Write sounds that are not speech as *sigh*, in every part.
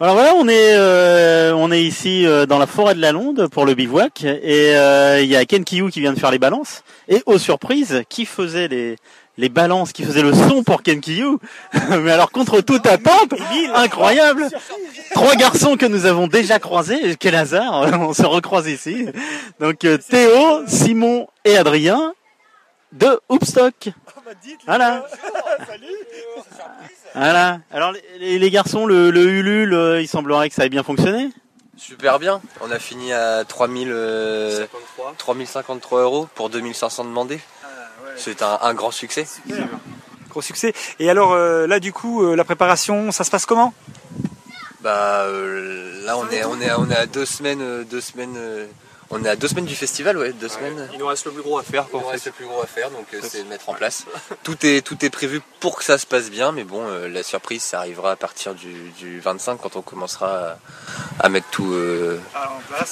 Alors voilà, on est euh, on est ici euh, dans la forêt de la Londe pour le bivouac et euh, il y a Ken Kiyou qui vient de faire les balances. Et aux surprises, qui faisait les les balances, qui faisait le son pour Ken Kiyou *laughs* Mais alors contre toute attente, incroyable. Trois garçons que nous avons déjà croisés, quel hasard, *laughs* on se recroise ici. Donc euh, Théo, Simon et Adrien de Hoopstock. Voilà. Voilà. Alors les, garçons, le, le Ulule, il semblerait que ça ait bien fonctionné. Super bien, on a fini à 3000, euh, 3053 euros pour 2500 demandés. C'est un, un grand succès. Gros succès. Et alors euh, là, du coup, euh, la préparation, ça se passe comment? Bah euh, là on est on est on est à deux semaines euh, deux semaines euh, on est à deux semaines du festival ouais deux semaines. Il nous reste le plus gros à faire. Il nous reste le plus gros à faire donc euh, c'est de mettre en place. *laughs* Tout est tout est prévu pour que ça se passe bien mais bon euh, la surprise ça arrivera à partir du, du 25 quand on commencera à, à mettre tout euh,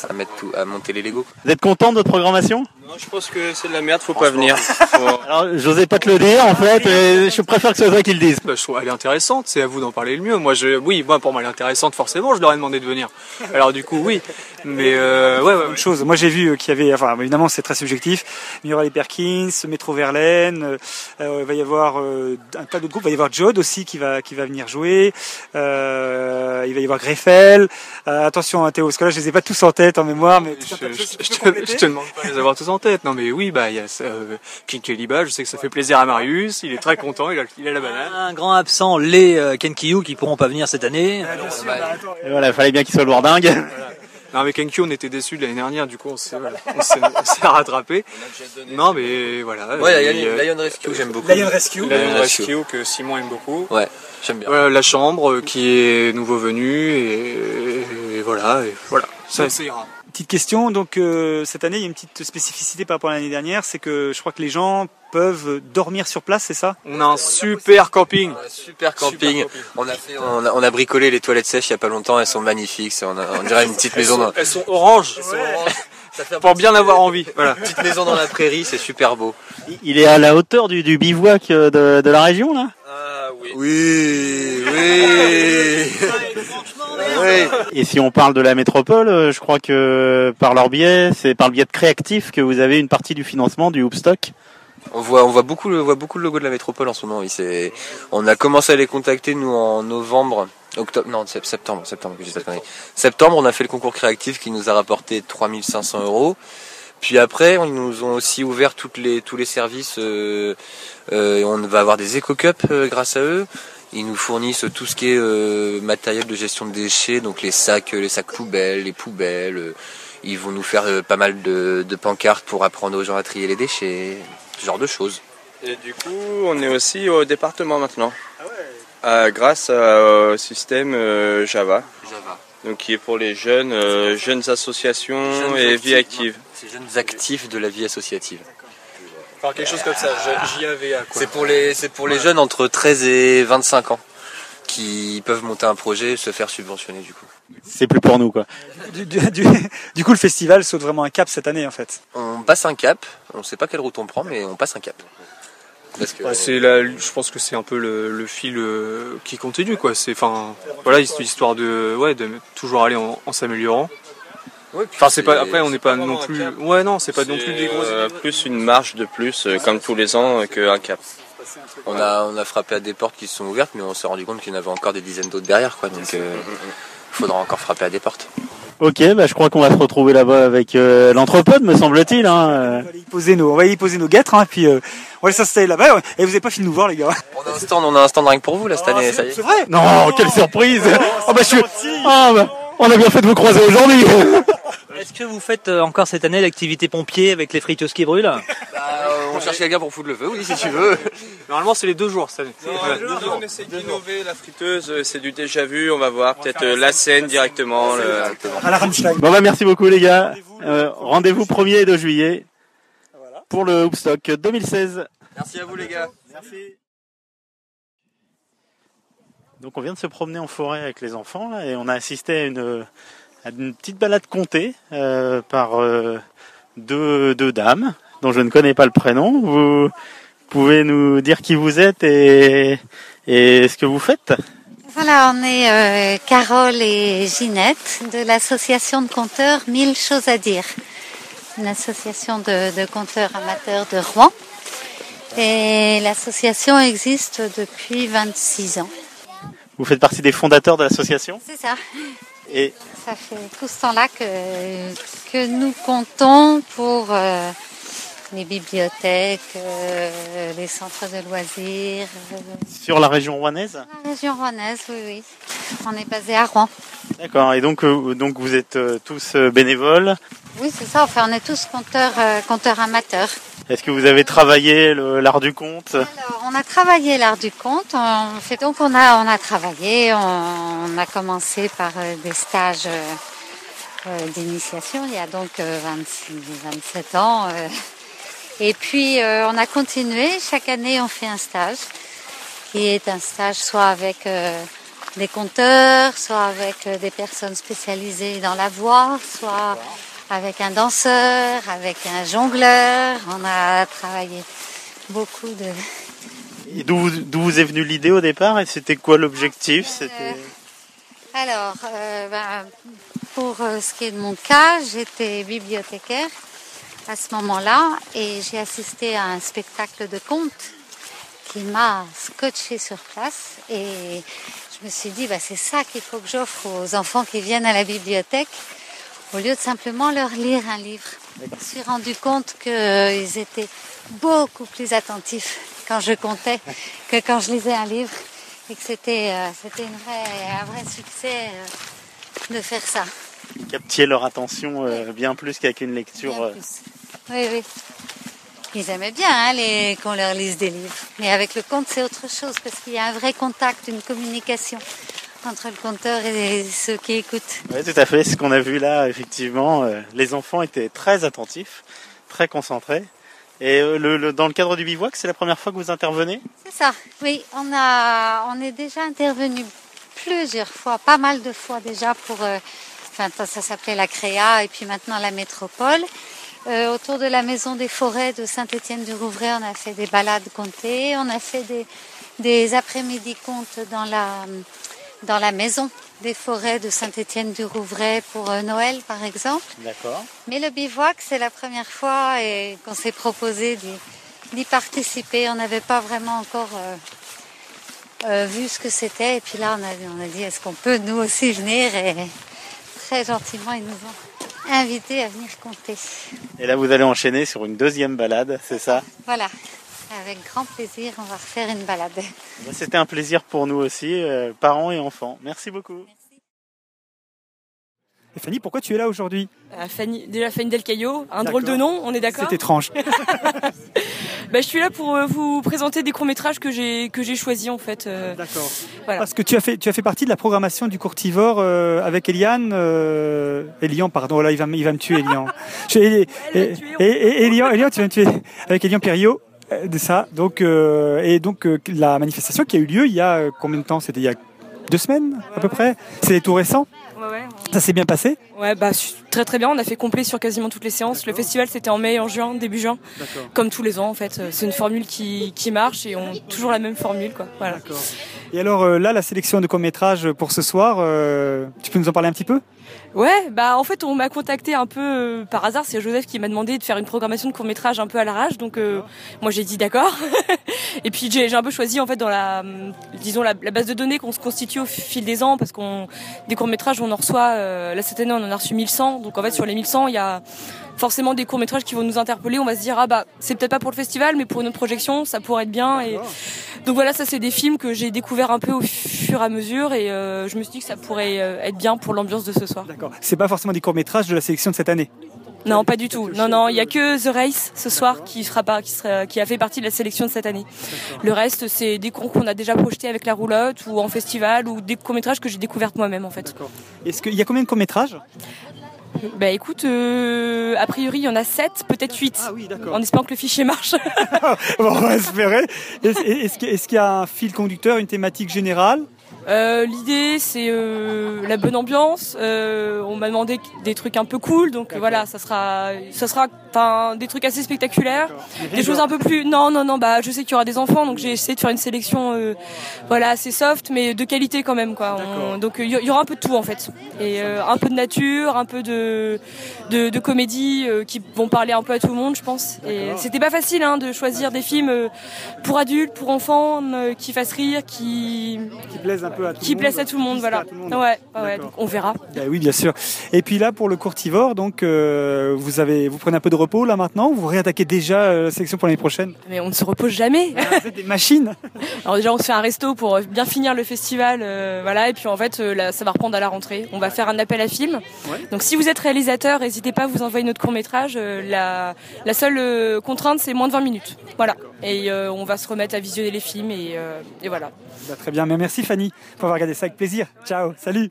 à mettre tout à monter les Lego. Vous êtes content de votre programmation? Non, je pense que c'est de la merde, faut pas venir. *laughs* Alors, j'osais pas te le dire en fait, et je préfère que ce soit toi qui le dise. Bah, je trouve elle est intéressante, c'est à vous d'en parler le mieux. Moi, je, oui, moi, pour moi, elle est intéressante, forcément, je leur ai demandé de venir. Alors, du coup, oui. Mais, euh, ouais, ouais, Autre chose. Moi, j'ai vu euh, qu'il y avait, enfin, évidemment, c'est très subjectif. mais il y aura les Perkins, Métro Verlaine. euh, euh, il va y avoir euh, un tas d'autres groupes. Il va y avoir Jod aussi qui va qui va venir jouer. Euh, il va y avoir Greffel. Euh, attention, hein, Théo, parce que là, je les ai pas tous en tête, en mémoire, mais je, je- je te, je te demande pas de les avoir tous en tête. Non, mais oui, bah, il y a euh, King Keliba, je sais que ça fait plaisir à Marius, il est très content, il a, il a la banane. Un grand absent, les euh, Kenkyu qui pourront pas venir cette année. Et voilà, il fallait bien qu'il soit lourdingue. Non, mais Kenkyu, on était déçus de l'année dernière, du coup, on s'est, voilà, on s'est, on s'est *laughs* rattrapé. Non, mais voilà. Ouais, Et, Lion, euh, Lion Rescue j'aime beaucoup. Lion Rescue. Lion Rescue que Simon aime beaucoup. Ouais, j'aime bien. Voilà, la chambre euh, qui est nouveau venu et, et voilà, et voilà. Ça, ça ira. Petite question, donc euh, cette année il y a une petite spécificité par rapport à l'année dernière, c'est que je crois que les gens peuvent dormir sur place, c'est ça? On a un super camping. Super camping. On a, fait, on, a, on a bricolé les toilettes sèches il y a pas longtemps, elles sont magnifiques. On, a- on dirait une petite maison dans, Elles sont oranges. *laughs* Ça fait Pour bien avoir envie. Voilà. petite maison dans la prairie, c'est super beau. Il est à la hauteur du, du bivouac euh, de, de la région là? Oui. *laughs* Oui. Et si on parle de la métropole, euh, je crois que par leur biais, c'est par le biais de Créactif que vous avez une partie du financement du Hoopstock. On voit, on voit beaucoup, le, on voit beaucoup le logo de la métropole en ce moment. Oui, c'est, on a commencé à les contacter nous en novembre, octobre, non, sept- septembre, septembre, conneries. Septembre, on a fait le concours créatif qui nous a rapporté 3500 euros. Puis après, ils nous ont aussi ouvert toutes les, tous les services. euh, euh, et on va avoir des éco-cups euh, grâce à eux. Ils nous fournissent tout ce qui est euh, matériel de gestion de déchets, donc les sacs, les sacs poubelles, les poubelles. ils vont nous faire euh, pas mal de, de pancartes pour apprendre aux gens à trier les déchets, ce genre de choses. Et du coup, on est aussi au département maintenant. Euh, grâce euh, au système euh, Java, Java. donc qui est pour les jeunes, euh, jeunes associations Jeunes et vie active. Ces jeunes actifs de la vie associative. Enfin, quelque chose comme ça. JAVA, quoi. C'est pour les, c'est pour les jeunes entre 13 et 25 ans qui peuvent monter un projet et se faire subventionner du coup. C'est plus pour nous quoi. du, du- du- du coup, le festival saute vraiment un cap cette année en fait. On passe un cap, on sait pas quelle route on prend, mais on passe un cap. Parce que Ouais, c'est la, je pense que c'est un peu le, le fil euh, qui continue quoi. C'est enfin voilà hist- histoire de ouais de toujours aller en, en s'améliorant. Ouais, Enfin c'est pas après on n'est pas non plus ouais non c'est pas non plus des grosses euh, plus une marche de plus, euh, comme tous les ans, euh, qu'un cap. on a, on a frappé à des portes qui se sont ouvertes, mais on s'est rendu compte qu'il y en avait encore des dizaines d'autres derrière, quoi. Donc, euh, faudra encore frapper à des portes. Ok, bah je crois qu'on va se retrouver là-bas avec euh, l'entrepode, me semble-t-il. Hein. On va y poser nos, on va y poser nos guêtres, hein, puis euh, on va aller s'installer là-bas. Et vous avez pas fini de nous voir les gars. On a un stand, on a un stand rien que pour vous là cette année, y est. C'est vrai Non, quelle surprise Ah bah je suis... On a bien fait de vous croiser aujourd'hui *laughs* Est-ce que vous faites euh, encore cette année l'activité pompier avec les friteuses qui brûlent Bah, on cherche quelqu'un pour foutre le feu, oui, si tu veux. *laughs* Normalement c'est les deux jours cette année. Ouais, on essaie d'innover la friteuse, euh, c'est du déjà vu, on va voir peut-être euh, la scène directement. le- À la Rammstein. Bon bah merci beaucoup les gars. Euh, Rendez-vous 1er et 2 juillet pour le Hoopstock 2016. Merci à vous les gars. Donc on vient de se promener en forêt avec les enfants et on a assisté à une, petite balade comptée euh, par euh, deux, dames dont je ne connais pas le prénom. Vous pouvez nous dire qui vous êtes et, et ce que vous faites? Voilà, on est euh, Carole et Ginette de l'association de conteurs Mille choses à dire. Une association de, de conteurs amateurs de Rouen. Et l'association existe depuis 26 ans. Vous faites partie des fondateurs de l'association C'est ça. et Ça fait tout ce temps-là que, que nous comptons pour euh, les bibliothèques, euh, les centres de loisirs, euh, sur la région rouennaise la région rouennaise, oui, oui. On est basé à Rouen. D'accord. Et donc, euh, donc vous êtes tous bénévoles. Oui, c'est ça. Enfin, on est tous compteurs, euh, amateurs. Est-ce que vous avez travaillé l'art du conte? Alors, on a travaillé l'art du conte. On fait, donc, on a, on a travaillé. On, on a commencé par euh, des stages euh, d'initiation. Il y a donc euh, 26, 27 ans. Et puis, on a continué. Chaque année, on fait un stage qui est un stage soit avec des conteurs, soit avec des personnes spécialisées dans la voix, soit avec un danseur, avec un jongleur. On a travaillé beaucoup de... Et D'où vous, d'où vous est venue l'idée au départ et c'était quoi l'objectif? C'était Alors, euh, ben, pour euh, ce qui est de mon cas, j'étais bibliothécaire à ce moment-là et j'ai assisté à un spectacle de contes qui m'a scotché sur place et je me suis dit, bah, c'est ça qu'il faut que j'offre aux enfants qui viennent à la bibliothèque au lieu de simplement leur lire un livre. Je me suis rendu compte qu'ils étaient beaucoup plus attentifs quand je comptais que quand je lisais un livre et que c'était euh, c'était un vrai succès euh, de faire ça. captiez leur attention euh, bien plus qu'avec une lecture. Bien plus. Oui, oui. Ils aimaient bien hein, les, qu'on leur lise des livres. Mais avec le conte, c'est autre chose parce qu'il y a un vrai contact, une communication entre le conteur et ceux qui écoutent. Oui, tout à fait. Ce qu'on a vu là, effectivement, euh, les enfants étaient très attentifs, très concentrés. Et euh, le, le- dans le cadre du bivouac, c'est la première fois que vous intervenez? C'est ça. Oui, on a, on est déjà intervenu plusieurs fois, pas mal de fois déjà pour, euh, enfin ça s'appelait la Créa et puis maintenant la Métropole. Euh, autour de la maison des forêts de Saint-Étienne-du-Rouvray, on a fait des balades comptées, on a fait des, des après-midi contes dans la, dans la maison des forêts de Saint-Étienne-du-Rouvray pour euh, Noël par exemple. D'accord. Mais le bivouac, c'est la première fois et qu'on s'est proposé d'y, d'y participer. On n'avait pas vraiment encore euh, euh, vu ce que c'était. Et puis là, on a, on a dit, est-ce qu'on peut nous aussi venir? Et très gentiment, ils nous ont invités à venir compter. Et là, vous allez enchaîner sur une deuxième balade, c'est ça? Voilà. Avec grand plaisir, on va refaire une balade. C'était un plaisir pour nous aussi, euh, parents et enfants. Merci beaucoup. Et Fanny, pourquoi tu es là aujourd'hui? Euh, Fanny, déjà Fanny Del Caillot, un drôle de nom, on est d'accord? C'est étrange. *laughs* Bah, Je suis là pour euh, vous présenter des courts-métrages que j'ai que j'ai choisis en fait. euh, D'accord. Voilà. Parce que tu as fait, tu as fait partie de la programmation du Courtivore euh, avec Eliane, euh, Elian, pardon, là il va, me- il va me tuer Elian. *laughs* Je- et, et- et- Elian, Elian, tu vas me tuer avec Elian Perriot. De ça, donc euh, et donc euh, la manifestation qui a eu lieu il y a euh, combien de temps? C'était il y a deux semaines à peu près? C'est tout récent? Ouais, ouais. Ça s'est bien passé? Ouais, bah très très bien. On a fait complet sur quasiment toutes les séances. Le festival c'était en mai, en juin, début juin, comme tous les ans en fait. C'est une formule qui, qui marche et on toujours la même formule quoi. Voilà. Et alors là, la sélection de courts métrages pour ce soir, euh, tu peux nous en parler un petit peu? Ouais, bah en fait on m'a contacté un peu euh, par hasard. C'est Joseph qui m'a demandé de faire une programmation de court métrage un peu à l'arrache. Donc euh, moi j'ai dit d'accord. *laughs* et puis j'ai un peu choisi en fait dans la, hum, disons la, la base de données qu'on se constitue au fil des ans parce qu'on des courts métrages on en reçoit. euh, là cette année on en a reçu 1100. Donc en fait sur les 1100 il y a forcément des courts métrages qui vont nous interpeller. On va se dire ah bah c'est peut-être pas pour le festival mais pour une autre projection ça pourrait être bien. Et donc voilà ça c'est des films que j'ai découvert un peu au fur et à mesure et euh, je me suis dit que ça pourrait euh, être bien pour l'ambiance de ce soir. D'accord. C'est pas forcément des courts métrages de la sélection de cette année? Non, pas du tout. Non, non, il y a que The Race ce soir qui sera pas, qui sera, qui a fait partie de la sélection de cette année. Le reste, c'est des cours qu'on a déjà projetés avec la roulotte ou en festival ou des courts métrages que j'ai découvertes moi-même en fait. Est-ce qu'il y a combien de courts métrages Bah écoute, euh, a priori il y en a 7, peut-être 8. Ah oui, d'accord. En espérant que le fichier marche. *laughs* Bon, on va espérer. Est-ce qu'il y a- un fil conducteur, une thématique générale? Euh, L'idée c'est euh, la bonne ambiance. On m'a demandé des trucs un peu cool, donc voilà, ça sera, ça sera enfin des trucs assez spectaculaires, des choses un peu plus. Non, non, non. Bah, je sais qu'il y aura des enfants, donc j'ai essayé de faire une sélection, euh, voilà, assez soft, mais de qualité quand même, quoi. On- donc il y, aura un peu de tout en fait, et euh, un peu de nature, un peu de de, de comédie euh, qui vont parler un peu à tout le monde, je pense. Et c'était pas facile hein, de choisir des films pour adultes, pour enfants, qui fassent rire, qui Qui plaisent un peu à tout qui le monde. plaisent à tout le monde, voilà. le monde. Ouais, ouais, donc on verra. Bah oui, bien sûr. Et puis là, pour le courtivore, donc vous avez, vous prenez un peu de repos là maintenant. ou Vous réattaquez déjà euh, la sélection pour l'année prochaine? Mais on ne se repose jamais. Vous êtes des machines. *laughs* Alors déjà on se fait un resto pour euh, bien finir le festival, euh, voilà. Et puis en fait là, ça va reprendre à la rentrée. On va faire un appel à film. Donc si vous êtes réalisateur, n'hésitez pas à vous envoyer notre court métrage. la, la seule contrainte c'est moins de 20 minutes. Voilà. Et euh, on va se remettre à visionner les films et, euh, et voilà. Bah, très bien. Mais merci Fanny pour avoir regardé ça avec plaisir. Ciao. Salut.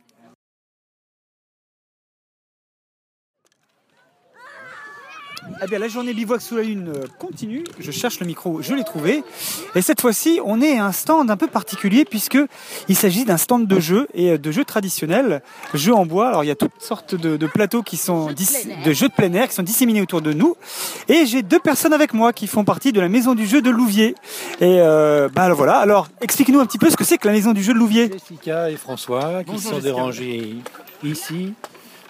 Eh bien, la journée bivouac sous la lune euh, continue. Je cherche le micro, je l'ai trouvé. Et cette fois-ci, on est à un stand un peu particulier puisque il s'agit d'un stand de jeux et euh, de jeux traditionnels, jeux en bois. Alors, il y a toutes sortes de, de plateaux qui sont de jeux de plein air qui sont disséminés autour de nous. Et j'ai deux personnes avec moi qui font partie de la maison du jeu de Louviers. Et euh, bah alors voilà. Alors, explique-nous un petit peu ce que c'est que la maison du jeu de Louviers. Jessica et François qui Bonjour, sont Jessica. dérangés ici.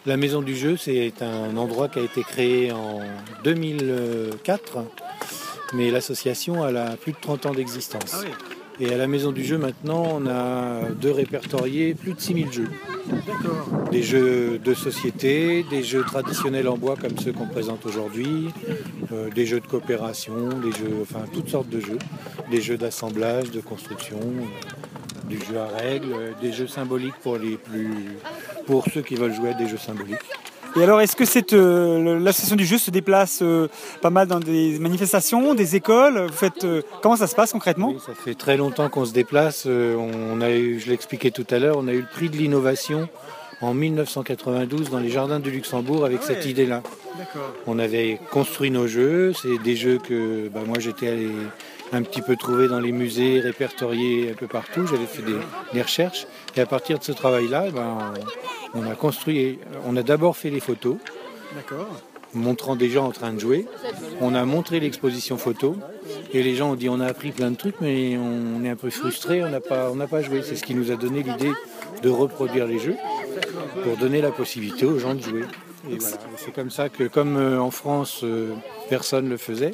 La maison du jeu, c'est un endroit qui a été créé en 2004, mais l'association a plus de 30 ans d'existence. Ah Et à la maison du jeu, maintenant, on a deux répertoriés, plus de 6000 jeux. Des jeux de société, des jeux traditionnels en bois comme ceux qu'on présente aujourd'hui, euh, des jeux de coopération, des jeux, enfin toutes sortes de jeux, des jeux d'assemblage, de construction, euh, du jeu à règles, euh, des jeux symboliques pour les plus, pour ceux qui veulent jouer à des jeux symboliques. Et alors, est-ce que cette, euh, l'association du jeu se déplace euh, pas mal dans des manifestations, des écoles? Vous faites euh, comment ça se passe concrètement? Ça fait très longtemps qu'on se déplace. euh, On a eu, je l'expliquais tout à l'heure, on a eu le prix de l'innovation en 1992 dans les jardins du Luxembourg avec cette idée-là. On avait construit nos jeux. C'est des jeux que bah, moi j'étais allé un petit peu trouver dans les musées, répertoriés un peu partout. J'avais fait des, des recherches. Et à partir de ce travail-là, eh ben, on, on a construit. On a d'abord fait les photos montrant des gens en train de jouer. On a montré l'exposition photo et les gens ont dit on a appris plein de trucs mais on est un peu frustré, on n'a pas, on n'a pas joué. C'est ce qui nous a donné l'idée de reproduire les jeux pour donner la possibilité aux gens de jouer. Voilà. C'est comme ça que comme euh, en France euh, personne ne le faisait,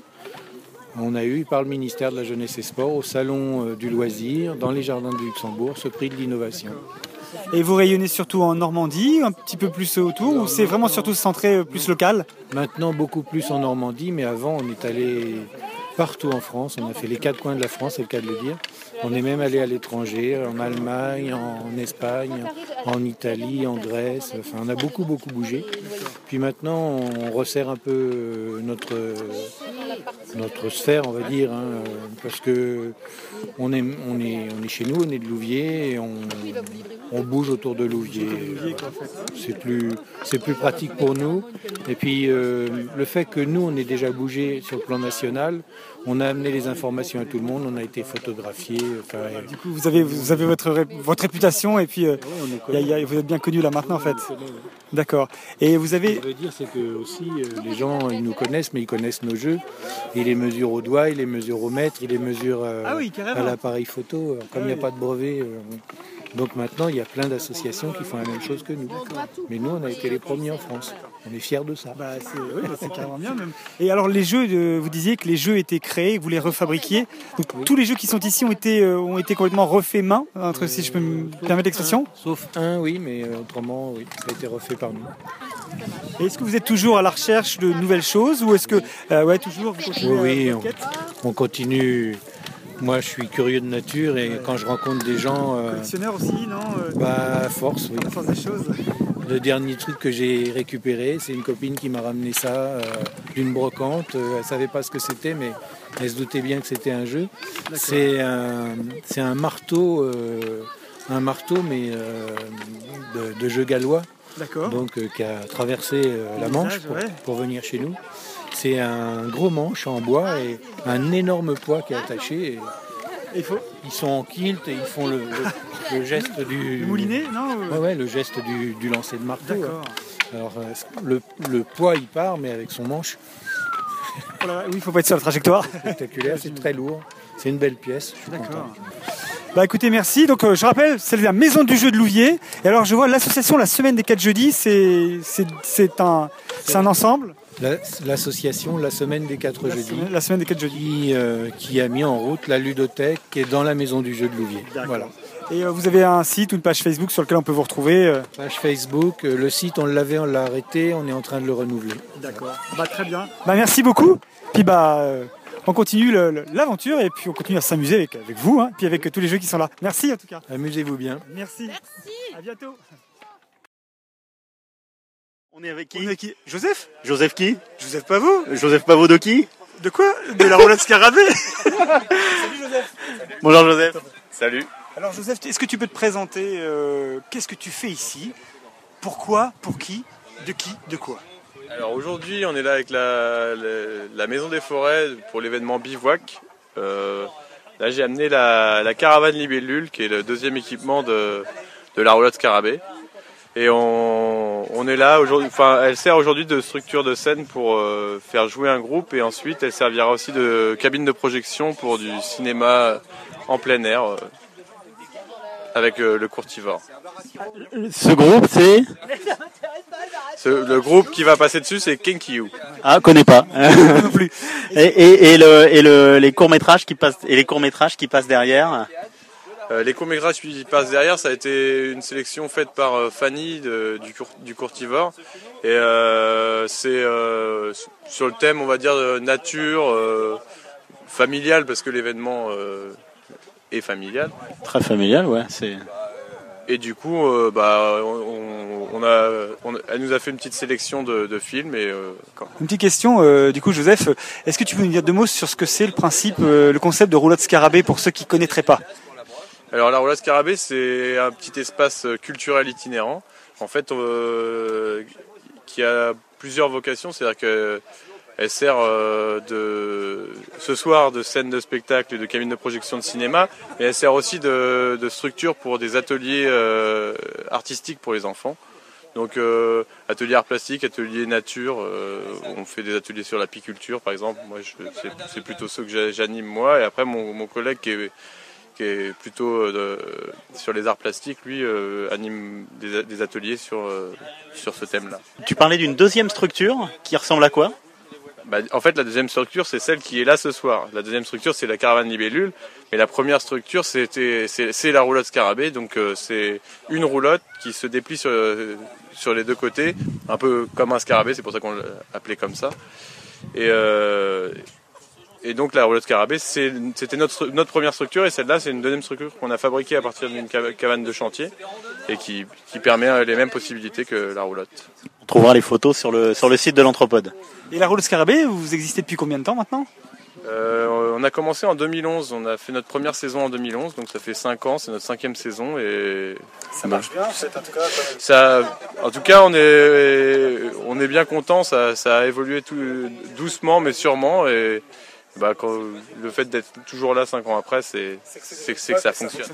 on a eu par le ministère de la Jeunesse et Sport au salon euh, du loisir dans les jardins du Luxembourg ce prix de l'innovation. Et vous rayonnez surtout en Normandie, un petit peu plus autour, ou c'est vraiment surtout centré euh, plus local? Maintenant beaucoup plus en Normandie, mais avant on est allé partout en France. On a fait les quatre coins de la France, c'est le cas de le dire. On est même allé à l'étranger, en Allemagne, en Espagne, en Italie, en Grèce. Enfin, on a beaucoup beaucoup bougé. Puis maintenant, on resserre un peu notre notre sphère, on va dire, hein, parce que on est on est on est chez nous, on est de Louviers et on on bouge autour de Louviers. C'est plus, c'est plus pratique pour nous. Et puis euh, le fait que nous, on ait déjà bougé sur le plan national, on a amené les informations à tout le monde, on a été photographié. Enfin, Du coup, vous avez, vous avez votre, ré- votre réputation et puis euh, il y a- il y a- vous êtes bien connu là maintenant en fait. D'accord. Et vous Ce avez. que je veux dire, c'est que aussi euh, les gens, ils nous connaissent, mais ils connaissent nos jeux. Ils les mesurent au doigt, ils les mesurent au mètre, ils les mesurent euh, Ah oui, à l'appareil photo. Alors, Comme il n'y a pas de brevet. euh, donc maintenant, il y a plein d'associations qui font la même chose que nous. Mais nous, on a été les premiers en France. On est fiers de ça. Bah, c'est oui, bah, carrément bien même. Et alors les jeux, euh, vous disiez que les jeux étaient créés, que vous les refabriquiez. Donc tous les jeux qui sont ici ont été, euh, ont été complètement refaits main, entre, si je peux me permettre l'expression. Sauf un, oui, mais euh, autrement, oui, ça a été refait par nous. Et Est-ce que vous êtes toujours à la recherche de nouvelles choses ou est-ce que, euh, ouais, toujours vous Oui, à- oui, à- on, on continue. Moi, je suis curieux de nature et quand je rencontre des gens, euh, Collectionneur aussi, non euh, bah, à force, oui. La force des choses. Le dernier truc que j'ai récupéré, c'est une copine qui m'a ramené ça euh, d'une brocante. Euh, elle savait pas ce que c'était, mais elle se doutait bien que c'était un jeu. C'est un, un marteau, euh, un marteau, mais euh, de, de jeu gallois. Donc qui a traversé la Manche pour, ouais. pour venir chez nous. C'est un gros manche en bois et un énorme poids qui est attaché. et Il faut ils sont en kilt et ils font le, le- le geste du. le moulinet, non Ouais, ouais, le geste du, du lancer de marteau. D'accord. Alors euh, le, le poids il part, mais avec son manche, Voilà, oui, il faut pas être sur la trajectoire. Spectaculaire, c'est très lourd. C'est une belle pièce. Je suis content. Bah écoutez, merci. Donc euh, je rappelle, c'est la maison du jeu de Louviers. Et alors je vois l'association La Semaine des 4 jeudis, c'est c'est- c'est un, c'est un ensemble. La- L'association La Semaine des 4 La jeudis. semaine, la semaine des 4 jeudis. Qui, euh, qui a mis en route la ludothèque qui est dans la maison du jeu de Louviers. Voilà. Et euh, vous avez un site ou une page Facebook sur lequel on peut vous retrouver. euh. Page Facebook, euh, le site on l'avait, on l'a arrêté, on est en train de le renouveler. D'accord. Bah très bien. Bah merci beaucoup. Puis bah euh, on continue l'aventure et puis on continue à s'amuser avec, avec vous, hein, puis avec tous les jeux qui sont là. Merci en tout cas. Amusez-vous bien. Merci. Merci. À bientôt. On est avec qui On est qui? Joseph? Joseph qui? Joseph Pavot? Joseph Pavot de qui? De quoi? De la roulade scarabée. *laughs* Bonjour Joseph. Salut. Alors Joseph, est-ce que tu peux te présenter euh, Qu'est-ce que tu fais ici? Pourquoi? Pour qui? De qui? De quoi? Alors aujourd'hui, on est là avec la, la- la Maison des Forêts pour l'événement Bivouac. Euh, là, j'ai amené la, la caravane Libellule, qui est le deuxième équipement de, de la roulotte Scarabée. Et on, on est là aujourd'hui. Enfin, elle sert aujourd'hui de structure de scène pour euh, faire jouer un groupe, et ensuite, elle servira aussi de cabine de projection pour du cinéma en plein air euh, avec euh, le courtivore. Ce groupe c'est Ce- le groupe qui va passer dessus, c'est Kenkyu. Ah, connais pas. Non plus. et, et, et le et le les courts métrages qui passent et les courts métrages qui passent derrière. Euh, les courts-métrages qui passent derrière, ça a été une sélection faite par euh, Fanny de- du, cour- du Courtivore. Et euh, c'est euh, sur le thème, on va dire, de nature, euh, familial, parce que l'événement euh, est familial. Très familial, ouais. C'est. Et du coup, euh, bah, on, on a, on- elle nous a fait une petite sélection de, de films. Et, euh, Une petite question, euh, du coup Joseph, est-ce que tu peux nous dire deux mots sur ce que c'est le principe, euh, le concept de roulotte scarabée pour ceux qui ne connaîtraient pas? Alors la Roulade Scarabée, c'est un petit espace culturel itinérant, en fait, euh, qui a plusieurs vocations, c'est-à-dire que elle sert euh, de ce soir de scène de spectacle et de cabine de projection de cinéma, mais elle sert aussi de, structure pour des ateliers euh, artistiques pour les enfants. Donc atelier art plastique, atelier nature, on fait des ateliers sur l'apiculture par exemple. Moi, c'est- plutôt ceux que j'a- j'anime moi. Et après, mon, mon collègue qui est, qui est plutôt euh, de- sur les arts plastiques, lui euh, anime des, des ateliers sur, euh, sur ce thème-là. Tu parlais d'une deuxième structure qui ressemble à quoi? Bah, en fait, la deuxième structure, c'est celle qui est là ce soir. La deuxième structure, c'est la caravane libellule. Mais la première structure, c'est, la roulotte scarabée. Donc, euh, c'est une roulotte qui se déplie sur, sur les deux côtés, un peu comme un scarabée. C'est pour ça qu'on l'a appelé comme ça. Et, et donc, la roulotte scarabée, c'est, c'était notre, première structure. Et celle-là, c'est une deuxième structure qu'on a fabriquée à partir d'une cabane de chantier et qui, qui permet euh, les mêmes possibilités que la roulotte. On trouvera les photos sur le sur le site de l'Anthropode. Et la roulotte scarabée, vous existez depuis combien de temps maintenant? Euh, on a commencé en 2011, on a fait notre première saison en 2011, donc ça fait 5 ans, c'est notre cinquième saison et Ça marche bien, en fait, en tout cas. ça, en tout cas, on est, on est bien content. Ça, ça a évolué tout doucement, mais sûrement. Et bah, quand, le fait d'être toujours là 5 ans après, c'est, que ça fonctionne.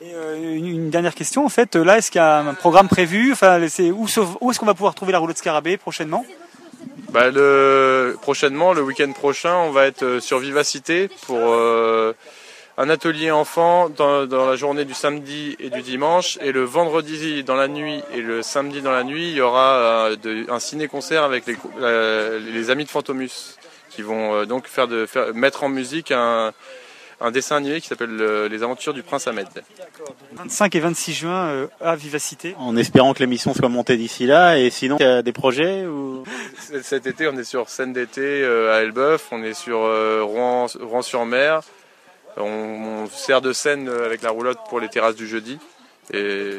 Et euh, une, une dernière question, en fait, là, est-ce qu'il y a un programme prévu? Enfin, où, où est-ce qu'on va pouvoir trouver la roulotte scarabée prochainement? Bah, le, prochainement, le week-end prochain, on va être euh, sur Vivacité pour euh, un atelier enfant dans, dans la journée du samedi et du dimanche. Et le vendredi dans la nuit et le samedi dans la nuit, il y aura euh, de- un ciné-concert avec les, les amis de Fantomus qui vont euh, donc faire de, faire, mettre en musique un, un dessin animé qui s'appelle euh, Les Aventures du Prince Ahmed. 25 et 26 juin euh, à Vivacité. En espérant que l'émission soit montée d'ici là. Et sinon, il y a des projets ou? Cet été, on est sur scène d'été euh, à Elbeuf, on est sur euh, Rouen, Rouen-sur-Mer. On, on sert de scène avec la roulotte pour les terrasses du jeudi. Et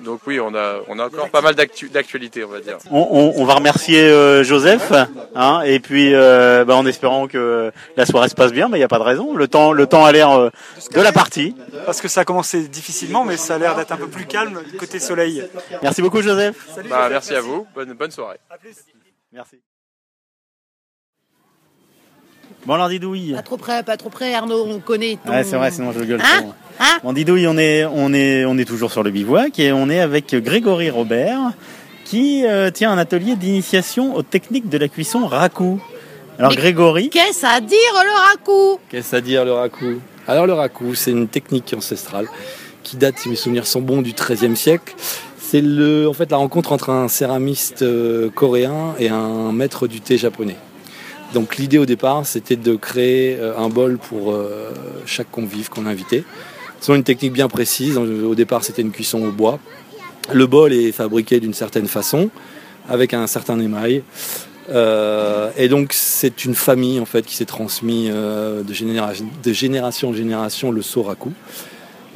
donc oui, on a, on a encore pas mal d'actu- d'actualités, on va dire. on, on- on va remercier euh, Joseph, hein, et puis euh, bah, en espérant que la soirée se passe bien, mais il n'y a pas de raison. Le temps, le temps a l'air euh, de la partie. Parce que ça a commencé difficilement, mais ça a l'air d'être un peu plus calme côté soleil. Merci beaucoup, Joseph. Bah, merci à vous, bonne, bonne soirée. Merci. Bon alors Didouille. Pas trop près, pas trop près, Arnaud, on connaît ton... Ouais, c'est vrai, sinon je gueule. Hein trop. Hein Bon, Didouille, on est, on est, on est toujours sur le bivouac et on est avec Grégory Robert qui euh, tient un atelier d'initiation aux techniques de la cuisson raku. Alors Grégory, Qu'est-ce à dire le raku? Qu'est-ce à dire le raku? Alors le raku, c'est une technique ancestrale qui date, si mes souvenirs sont bons, du XIIIe siècle. C'est le, en fait la rencontre entre un céramiste euh, coréen et un maître du thé japonais. Donc l'idée au départ, c'était de créer euh, un bol pour euh, chaque convive qu'on invitait. C'est une technique bien précise. Au départ, c'était une cuisson au bois. Le bol est fabriqué d'une certaine façon, avec un certain émail. Euh, et donc c'est une famille en fait qui s'est transmise euh, de, génération, de génération en génération le soraku.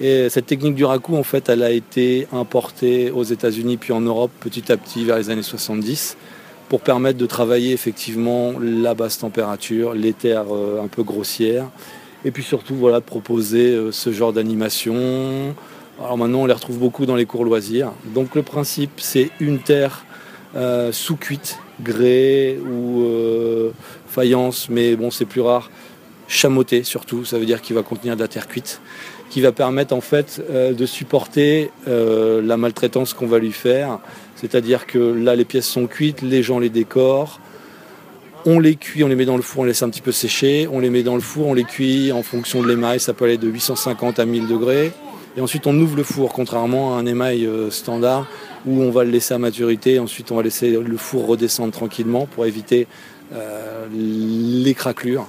Et cette technique du raku en fait elle a été importée aux États-Unis puis en Europe petit à petit vers les années 70 pour permettre de travailler effectivement la basse température, les terres euh, un peu grossières et puis surtout voilà proposer euh, ce genre d'animation. Alors maintenant on les retrouve beaucoup dans les cours loisirs. Donc le principe c'est une terre euh, sous-cuite, grès ou euh, faïence, mais bon c'est plus rare, chamoté surtout, ça veut dire qu'il va contenir de la terre cuite, qui va permettre en fait de supporter la maltraitance qu'on va lui faire. C'est-à-dire que là les pièces sont cuites, les gens les décorent, on les cuit, on les met dans le four, on laisse un petit peu sécher, on les met dans le four, on les cuit en fonction de l'émail, ça peut aller de 850 à 1000 degrés. Et ensuite on ouvre le four, contrairement à un émail euh, standard où on va le laisser à maturité, ensuite on va laisser le four redescendre tranquillement pour éviter euh, les craquelures.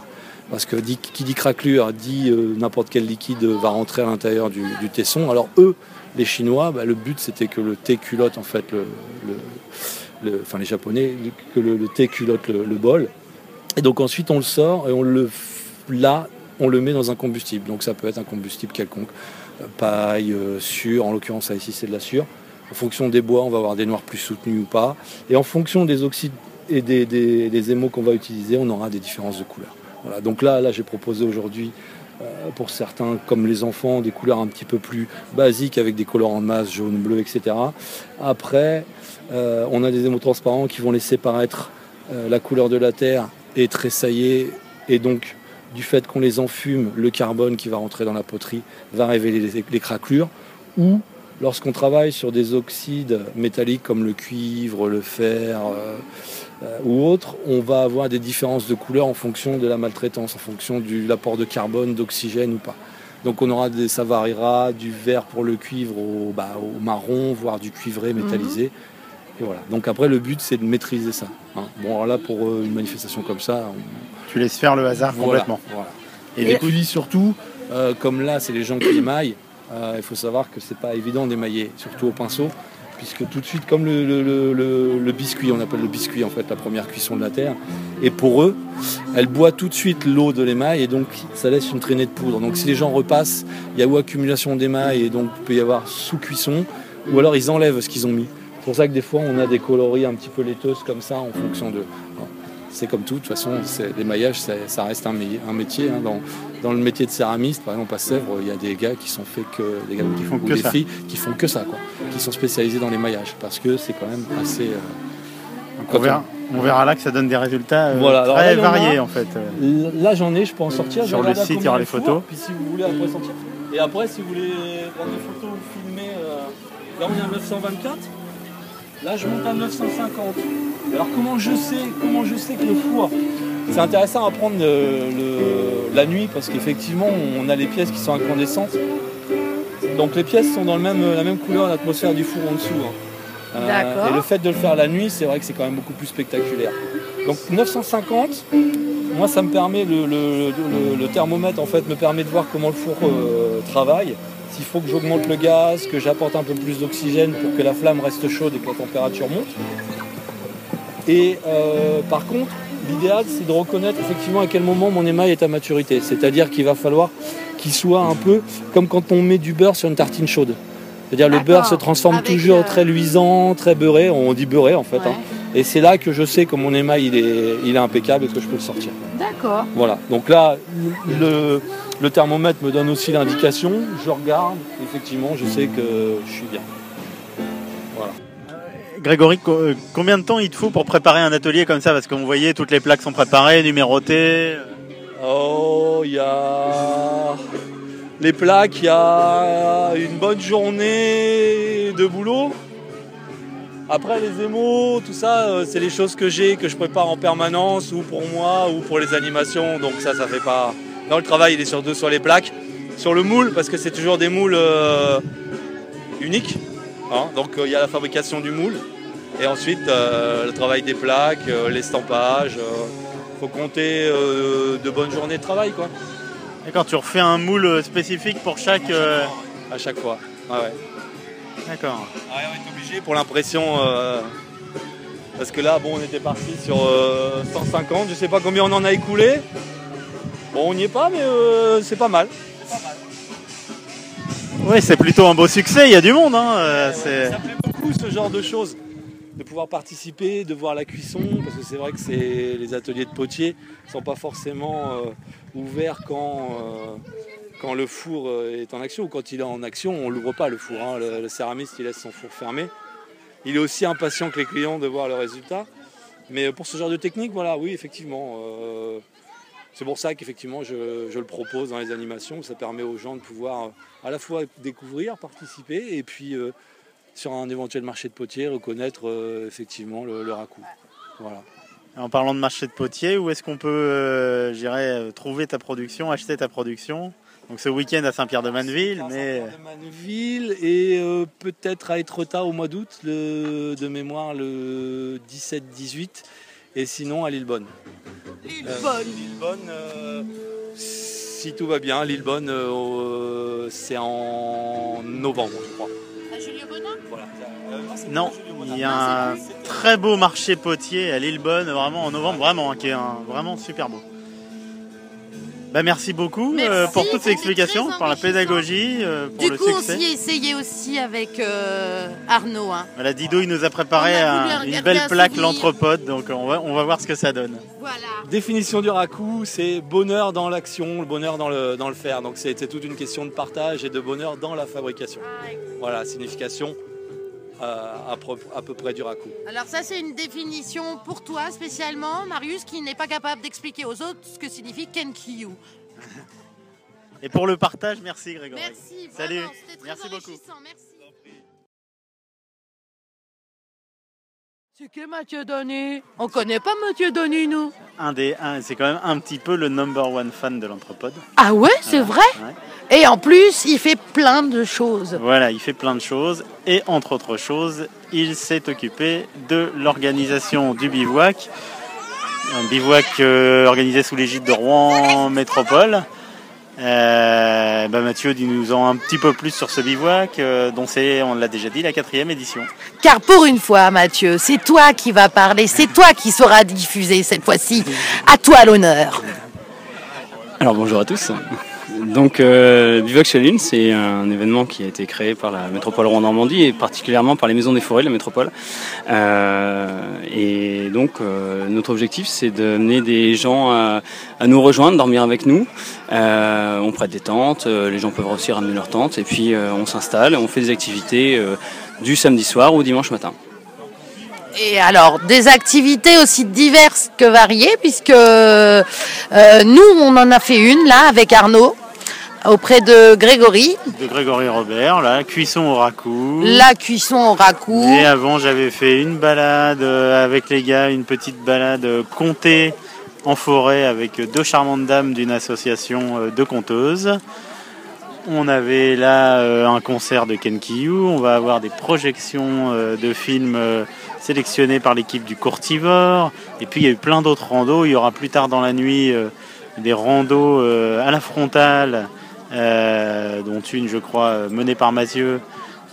Parce que qui dit craquelure dit euh, n'importe quel liquide va rentrer à l'intérieur du, du tesson. Alors eux, les Chinois, bah, le but c'était que le thé culotte en fait le- enfin les Japonais, que le, thé culotte le, bol. Et donc ensuite on le sort et on le là on le met dans un combustible. Donc ça peut être un combustible quelconque, euh, paille, euh, sûre, en l'occurrence ici c'est de la sûre. En fonction des bois, on va avoir des noirs plus soutenus ou pas. Et en fonction des oxydes et des, des, des émaux qu'on va utiliser, on aura des différences de couleurs. Voilà. Donc là, là j'ai proposé aujourd'hui euh, pour certains, comme les enfants, des couleurs un petit peu plus basiques avec des colorants de masse, jaune, bleu, etc. Après, euh, on a des émaux transparents qui vont laisser paraître euh, la couleur de la terre et tressailler. Et donc, du fait qu'on les enfume, le carbone qui va rentrer dans la poterie va révéler les, craquelures. Ou lorsqu'on travaille sur des oxydes métalliques comme le cuivre, le fer euh, ou autres, on va avoir des différences de couleur en fonction de la maltraitance, en fonction de l'apport de carbone, d'oxygène ou pas. Donc on aura des, ça variera du vert pour le cuivre au, bah, au marron, voire du cuivré métallisé. Et voilà. Donc après le but c'est de maîtriser ça. hein. Bon alors là pour euh, une manifestation comme ça, on- tu laisses faire le hasard voilà, complètement. voilà. Et les- puis surtout, euh, comme là, c'est les gens qui émaillent, euh, il faut savoir que c'est pas évident d'émailler, surtout au pinceau, puisque tout de suite, comme le, le- le- le- le biscuit, on appelle le biscuit en fait la première cuisson de la terre, et pour eux, elle boit tout de suite l'eau de l'émail et donc ça laisse une traînée de poudre. Donc si les gens repassent, il y a ou accumulation d'émail et donc il peut y avoir sous-cuisson, ou alors ils enlèvent ce qu'ils ont mis. C'est pour ça que des fois on a des coloris un petit peu laiteuses comme ça en fonction de. Bon, C'est comme tout, de toute façon, l'émaillage, c'est- ça reste un, un métier. hein. Dans, dans le métier de céramiste, par exemple à Sèvres, il y a des gars qui sont faits que des gars Qui font ou que des ça. filles qui font que ça, quoi, qui sont spécialisés dans l'émaillage, parce que c'est quand même assez. euh, Donc, on, verra, on verra là que ça donne des résultats euh, Voilà, alors là, très a. variés en fait. euh. Là, j'en ai, je peux en sortir. je Sur le site, il y aura les photos. Puis si vous voulez après sortir. Et après, si vous voulez prendre des photos ou filmer, euh, là on est à 924. Là, je monte à 950. Alors comment je sais, comment je sais que le four, c'est intéressant à prendre le- le- la nuit parce qu'effectivement, on a les pièces qui sont incandescentes. Donc les pièces sont dans le même, la même couleur, l'atmosphère du four en dessous. hein. Euh, et le fait de le faire la nuit, c'est vrai que c'est quand même beaucoup plus spectaculaire. Donc 950, moi ça me permet, le thermomètre en fait me permet de voir comment le four euh, travaille. S'il faut que j'augmente le gaz, que j'apporte un peu plus d'oxygène pour que la flamme reste chaude et que la température monte. Et euh, par contre, l'idéal c'est de reconnaître effectivement à quel moment mon émail est à maturité. C'est-à-dire qu'il va falloir qu'il soit un peu comme quand on met du beurre sur une tartine chaude. C'est-à-dire le beurre se transforme Avec, toujours euh, très luisant, très beurré, on dit beurré en fait. Ouais. hein. Et c'est là que je sais que mon émail il est, il est impeccable et que je peux le sortir. D'accord. Voilà, donc là, le, le thermomètre me donne aussi l'indication, je regarde, effectivement, je sais que je suis bien. Voilà. Grégory, euh, combien de temps il te faut pour préparer un atelier comme ça Parce qu'on voyait toutes les plaques sont préparées, numérotées. Oh, il y a les plaques, il y a une bonne journée de boulot. Après les émos, tout ça, euh, c'est les choses que j'ai, que je prépare en permanence, ou pour moi, ou pour les animations. Donc ça, ça fait pas. Non, le travail, il est surtout sur les plaques, sur le moule, parce que c'est toujours des moules euh, uniques. hein. Donc euh, il y a la fabrication du moule, et ensuite euh, le travail des plaques, l'estampage. Il faut compter de bonnes journées de travail, quoi. D'accord, tu refais un moule spécifique pour chaque. À chaque fois. Ah ouais. D'accord. on est obligé pour l'impression. euh, parce que là, bon, on était parti sur euh, 150, je sais pas combien on en a écoulé. Bon, on n'y est pas, mais euh, c'est pas mal. Oui, c'est plutôt un beau succès, il y a du monde. Hein, euh, Ça plaît beaucoup ce genre de choses, de pouvoir participer, de voir la cuisson, parce que c'est vrai que les ateliers de potier sont pas forcément euh, ouverts quand, quand le four est en action ou quand il est en action, on l'ouvre pas le four. hein. Le, le céramiste il laisse son four fermé. Il est aussi impatient que les clients de voir le résultat. Mais pour ce genre de technique, voilà, oui, effectivement. C'est pour ça qu'effectivement je, je le propose dans les animations. Ça permet aux gens de pouvoir euh, à la fois découvrir, participer et puis euh, sur un éventuel marché de potier reconnaître euh, effectivement le, le raku. Voilà. En parlant de marché de potier, où est-ce qu'on peut, euh, trouver ta production, acheter ta production? Donc ce week-end à Saint-Pierre-de-Manville, mais Ville et euh, peut-être à Étretat au mois d'août, de mémoire le 17-18, et sinon à Lillebonne. Lillebonne. Lillebonne, euh, si tout va bien, Lillebonne, euh, euh, c'est en novembre, je crois. non, il y a un très beau marché potier à Lillebonne, vraiment en novembre, vraiment, hein, qui est un, vraiment super beau. Bah, merci beaucoup euh, pour toutes ces c'était explications, pour la pédagogie, euh, pour Du le coup, on succès. s'y est essayé aussi avec euh, Arnaud. hein. Voilà, Dido, il nous a préparé On a un- une belle un plaque l'entrepode, donc on va, on va voir ce que ça donne. Définition du raku, c'est bonheur dans l'action, le bonheur dans le, dans le faire. Donc c'est c'est toute une question de partage et de bonheur dans la fabrication. Voilà, signification à, à peu près du raku. Alors ça, c'est une définition pour toi spécialement, Marius, qui n'est pas capable d'expliquer aux autres ce que signifie Kenkyu. Et pour le partage, merci Grégory. Merci, Salut, vraiment, c'était très merci beaucoup. merci. C'est que Mathieu Donny On connaît pas Mathieu Donny, nous Un des, un- c'est quand même un petit peu le number one fan de l'entrepode. Ah ouais, c'est vrai Ouais. Et en plus, il fait plein de choses. Voilà, il fait plein de choses et entre autres choses, il s'est occupé de l'organisation du bivouac. Un bivouac euh, organisé sous l'égide de Rouen Métropole. Euh, bah Mathieu, dis-nous en un petit peu plus sur ce bivouac, euh, dont c'est, on l'a déjà dit, la quatrième édition. Car pour une fois, Mathieu, c'est toi qui vas parler, c'est toi qui sauras diffuser cette fois-ci. À toi l'honneur. Alors bonjour à tous. Donc euh, Lune, c'est un événement qui a été créé par la métropole Rouen-Normandie et particulièrement par les maisons des forêts de la métropole. Euh, et donc euh, notre objectif c'est d'amener des gens à, nous rejoindre, dormir avec nous. Euh, on prête des tentes, les gens peuvent aussi ramener leurs tentes et puis on s'installe on fait des activités du samedi soir au dimanche matin. Et alors, des activités aussi diverses que variées, puisque nous, on en a fait une là avec Arnaud, auprès de Grégory, De Grégory Robert, là, cuisson au raku. la cuisson au raku. Et avant, j'avais fait une balade euh, avec les gars, une petite balade euh, comptée en forêt avec deux charmantes dames d'une association euh, de conteuses. On avait là un concert de Ken Kiyu. On va avoir des projections de films sélectionnés par l'équipe du Courtivore. Et puis il y a eu plein d'autres randos. Il y aura plus tard dans la nuit des randos à la frontale, dont une, je crois, euh, menée par Mathieu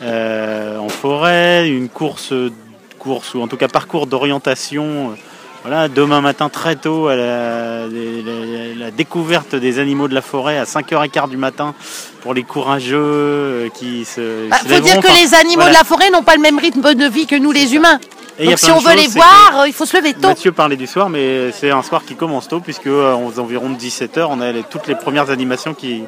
euh, en forêt. Une course, course ou en tout cas parcours d'orientation. euh, voilà, demain matin très tôt, à la, la- la découverte des animaux de la forêt à 5h15 du matin pour les courageux euh, qui se. Bah, se faut dire que Enfin, les animaux voilà. de la forêt n'ont pas le même rythme de vie que nous les humains. Et il Donc si on veut les choses, voir, euh, il faut se lever tôt. Mathieu parlait du soir, mais c'est un soir qui commence tôt, puisque euh, aux environs de 17h, on a les- toutes les premières animations qui,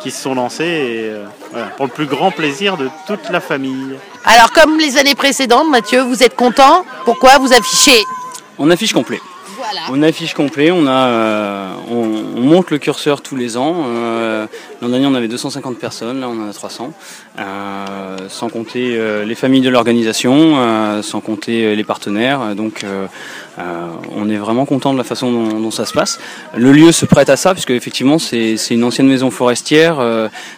qui se sont lancées, et euh, voilà, pour le plus grand plaisir de toute la famille. Alors comme les années précédentes, Mathieu, vous êtes content? Pourquoi vous affichez? On affiche complet. On affiche complet, euh, on, on monte le curseur tous les ans. Euh, L'an dernier, on avait 250 personnes, là, on en a 300. Euh, sans compter les familles de l'organisation, sans compter les partenaires. Donc, on est vraiment content de la façon dont, ça se passe. Le lieu se prête à ça, puisque effectivement, c'est une ancienne maison forestière,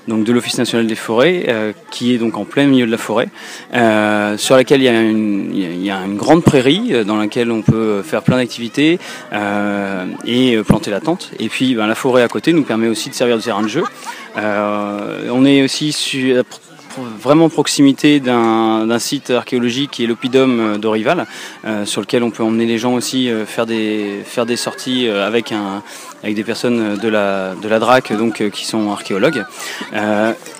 donc de l'Office national des forêts, qui est donc en plein milieu de la forêt, sur laquelle il y, a une, grande prairie dans laquelle on peut faire plein d'activités euh, et euh, planter la tente. Et puis, ben, la forêt à côté nous permet aussi de servir de terrain de jeu. Euh, on est aussi pro- vraiment proximité d'un site archéologique qui est l'Oppidum d'Orival, sur lequel on peut emmener les gens aussi faire des sorties avec des personnes de la DRAC donc qui sont archéologues.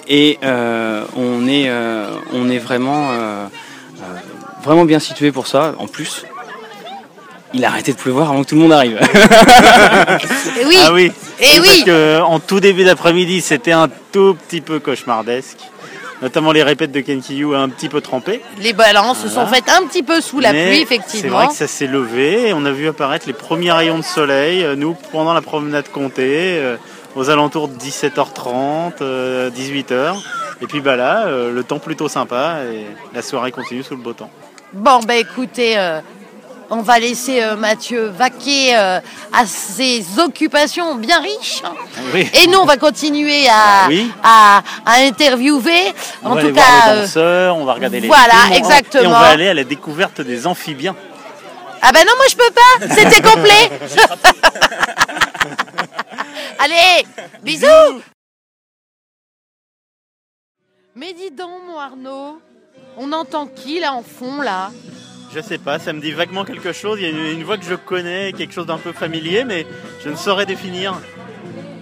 Et on est vraiment vraiment bien situé pour ça. En plus, il a arrêté de pleuvoir avant que tout le monde arrive. *laughs* Et oui. Ah oui. Et parce oui. que en tout début d'après-midi, c'était un tout petit peu cauchemardesque. Notamment les répètes de Kenkiyu un petit peu trempées. Les balances se sont faites un petit peu sous la Mais pluie, C'est effectivement. vrai que ça s'est levé et on a vu apparaître les premiers rayons de soleil, euh, nous, pendant la promenade comté, euh, aux alentours de 17h30, euh, 18h. Et puis bah là, euh, le temps plutôt sympa et la soirée continue sous le beau temps. Bon, ben écoutez, euh, on va laisser euh, Mathieu vaquer euh, à ses occupations bien riches. Oui. Et nous, on va continuer à, Oui. à, à interviewer. On en va tout aller cas, voir les euh, danseurs, on va regarder les voilà, films, exactement. Et on va aller à la découverte des amphibiens. ah ben non, moi je peux pas. C'était complet. *laughs* Allez, bisous. Mais dis donc, mon Arnaud, on entend qui là en fond là? Je sais pas, ça me dit vaguement quelque chose. Il y a une, une voix que je connais, quelque chose d'un peu familier, mais je ne saurais définir.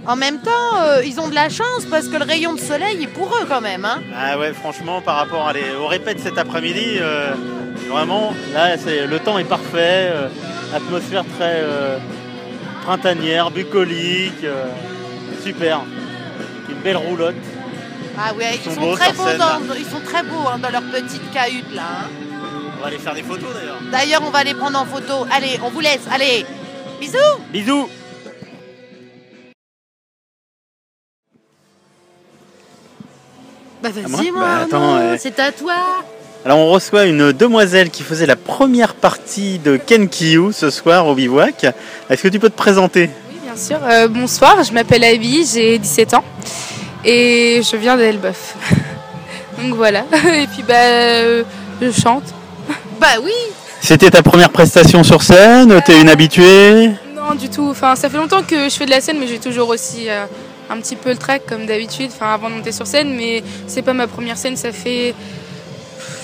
En même temps, euh, ils ont de la chance parce que le rayon de soleil est pour eux quand même. Hein Ah ouais, franchement, par rapport à les, aux répètes cet après-midi, euh, vraiment, là, c'est, le temps est parfait. euh, atmosphère très printanière, bucolique, super. Une belle roulotte. ah ouais, ils Ils sont, très beaux dans, ils sont très beaux hein, dans leur petite cahute là. hein. On va aller faire des photos d'ailleurs. D'ailleurs, on va les prendre en photo. Allez, on vous laisse. Allez, bisous. Bisous Bah vas-y, moi, Bah, attends, ouais. c'est à toi. Alors on reçoit une demoiselle qui faisait la première partie de Kenkiyu ce soir au bivouac. Est-ce que tu peux te présenter? Bien sûr. Euh, bonsoir, je m'appelle Abby, j'ai 17 ans et je viens d'Elbeuf. *laughs* Donc voilà. *laughs* Et puis bah, euh, je chante. Bah oui. C'était ta première prestation sur scène T'es une habituée Non, du tout. Enfin, ça fait longtemps que je fais de la scène, mais j'ai toujours aussi euh, un petit peu le track comme d'habitude. Enfin, avant de monter sur scène, mais c'est pas ma première scène. Ça fait,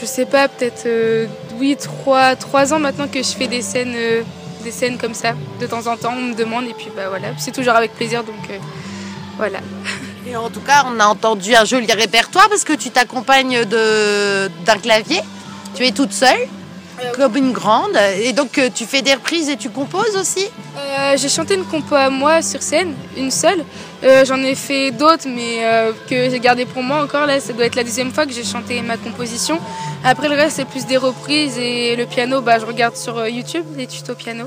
je sais pas, peut-être euh, oui trois trois ans maintenant que je fais des scènes euh, des scènes comme ça. De temps en temps, on me demande et puis bah voilà. C'est toujours avec plaisir, donc euh, voilà. Et en tout cas, on a entendu un joli répertoire parce que tu t'accompagnes de d'un clavier. Tu es toute seule, comme une grande. Et donc, euh, tu fais des reprises et tu composes aussi Euh, j'ai chanté une compo à moi sur scène, une seule. Euh, J'en ai fait d'autres, mais euh, que j'ai gardé pour moi encore. Là, ça doit être la deuxième fois que j'ai chanté ma composition. Après, le reste, c'est plus des reprises. Et le piano, bah, je regarde sur euh, YouTube les tutos piano.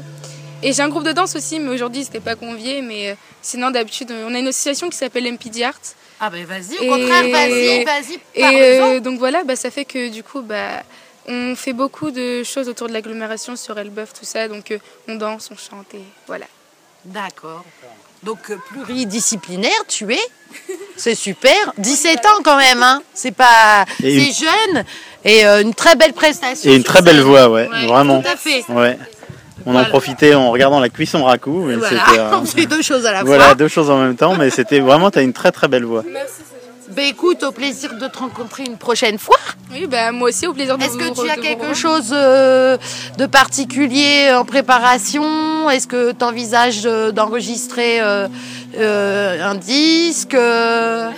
Et j'ai un groupe de danse aussi, mais aujourd'hui, c'était pas convié. Mais euh, sinon, d'habitude, on a une association qui s'appelle MPD Art. Ah, ben vas-y, au contraire, vas-y, vas-y, Et euh, donc voilà, bah, ça fait que du coup, bah, on fait beaucoup de choses autour de l'agglomération sur Elbeuf, tout ça. Donc euh, on danse, on chante et voilà. D'accord. Donc, euh, pluridisciplinaire, tu es *laughs* C'est super. 17 ans quand même, hein C'est pas... C'est jeune. Et euh, une très belle prestation. Et une très belle voix, ouais, vraiment. Tout à fait. Ouais. On Voilà. en profitait en regardant la cuisson mais Voilà, euh, *laughs* on fait deux choses à la Voilà, fois. deux choses en même temps, mais c'était vraiment, tu as une très très belle voix. Ben écoute, au plaisir de te rencontrer une prochaine fois. Oui, bah, moi aussi, au plaisir de Est-ce vous que tu as quelque chose euh, de particulier en préparation? Est-ce que tu envisages d'enregistrer euh, euh, un disque euh?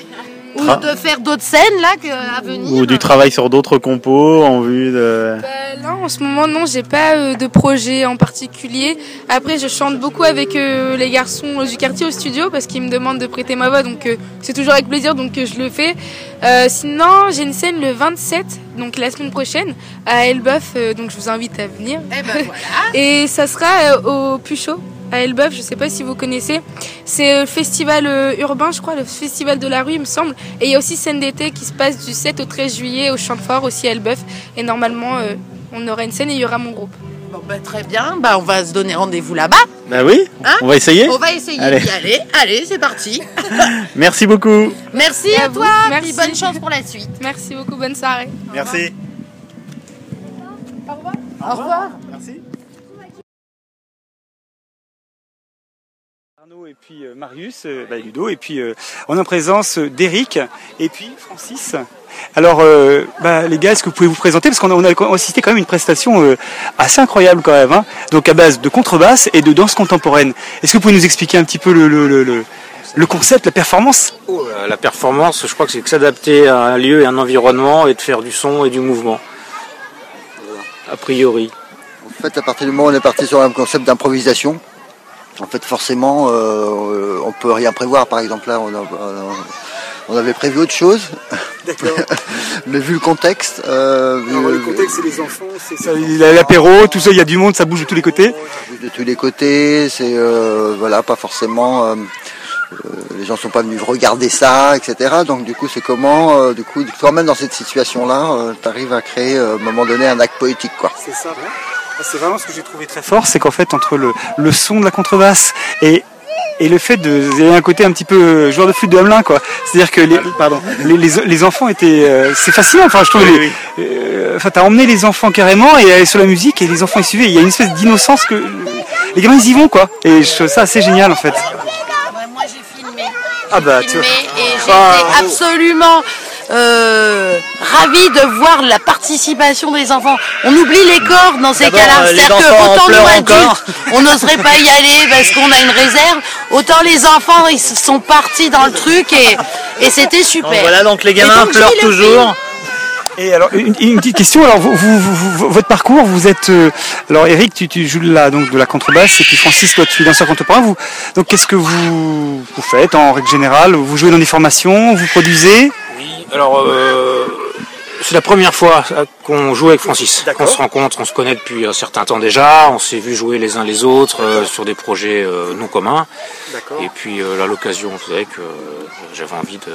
Ou Tra- de faire d'autres scènes là à venir Ou du travail sur d'autres compos en vue de... Bah, là, en ce moment, non, j'ai pas euh, de projet en particulier. Après, je chante beaucoup avec euh, les garçons du quartier au studio parce qu'ils me demandent de prêter ma voix, donc euh, c'est toujours avec plaisir, donc euh, je le fais. Euh, sinon, j'ai une scène le 27, donc la semaine prochaine, à Elbeuf, euh, donc je vous invite à venir. Eh ben, *laughs* Et ça sera euh, au Puchot. À Elbeuf, je sais pas si vous connaissez, c'est le festival euh, urbain, je crois, le festival de la rue, il me semble. Et il y a aussi scène d'été qui se passe du 7 au 13 juillet au Champ de Fort, aussi à Elbeuf. Et normalement, euh, on aura une scène et il y aura mon groupe. Bon, bah, très bien, bah, on va se donner rendez-vous là-bas. Bah oui, Hein on va essayer On va essayer Allez. d'y aller. Allez, c'est parti. *laughs* Merci beaucoup. Merci à, toi, Merci. puis bonne chance pour la suite. Merci beaucoup, bonne soirée. Merci. Au revoir. Merci. Arnaud et puis euh, Marius, euh, bah, Ludo, et puis euh, on est en présence euh, d'Eric et puis Francis. Alors, euh, bah, les gars, est-ce que vous pouvez vous présenter? Parce qu'on a, on a assisté quand même à une prestation euh, assez incroyable quand même, hein donc à base de contrebasse et de danse contemporaine. Est-ce que vous pouvez nous expliquer un petit peu le, le, le, le- le concept, la performance? Oh, euh, La performance, je crois que c'est que s'adapter à un lieu et un environnement et de faire du son et du mouvement. A priori. En fait, à partir du moment où on est parti sur un concept d'improvisation, en fait, forcément, euh, on peut rien prévoir. Par exemple, là, on, a- on avait prévu autre chose. *laughs* Mais vu le contexte, euh, vu- le contexte, c'est les enfants, c'est ça, l'apéro, tout ça, il y a du monde, ça bouge de tous les côtés. de tous les côtés, c'est euh, voilà, pas forcément. euh, euh, les gens sont pas venus regarder ça, etc. Donc du coup, c'est comment, euh, du coup, quand même dans cette situation-là, tu arrives à créer euh, à un moment donné un acte poétique, quoi. C'est ça. C'est vraiment ce que j'ai trouvé très fort, c'est qu'en fait entre le, le son de la contrebasse et et le fait de il y a un côté un petit peu euh, joueur de flûte de Hamelin quoi. C'est-à-dire que les pardon, les, les, les enfants étaient euh, c'est fascinant enfin je trouve euh, enfin t'as emmené les enfants carrément et aller sur la musique et les enfants ils suivaient, il y a une espèce d'innocence que les gamins ils y vont quoi. Et je trouve ça assez génial en fait. Moi, j'ai filmé. Ah bah tu vois. et j'étais Ah, absolument euh, ravie de voir la participation des enfants. On oublie les corps dans ces D'abord, cas-là. euh, C'est-à-dire que autant nous adultes, on n'oserait pas y aller parce qu'on a une réserve. Autant les enfants, ils sont partis dans le truc et, et c'était super. Donc voilà, donc les gamins donc, pleurent toujours. Et alors une, une petite question, alors vous, vous- vous- vous- votre parcours, vous êtes euh, alors Eric, tu, tu joues là donc de la contrebasse et puis Francis, toi tu es danseur contemporain. Vous donc qu'est-ce que vous, vous faites en règle générale? Vous jouez dans des formations, vous produisez? Alors euh, c'est la première fois euh, qu'on joue avec Francis. On se rencontre, on se connaît depuis un certain temps déjà, on s'est vu jouer les uns les autres euh, sur des projets euh, non communs. Et puis euh, là l'occasion faisait que j'avais envie de,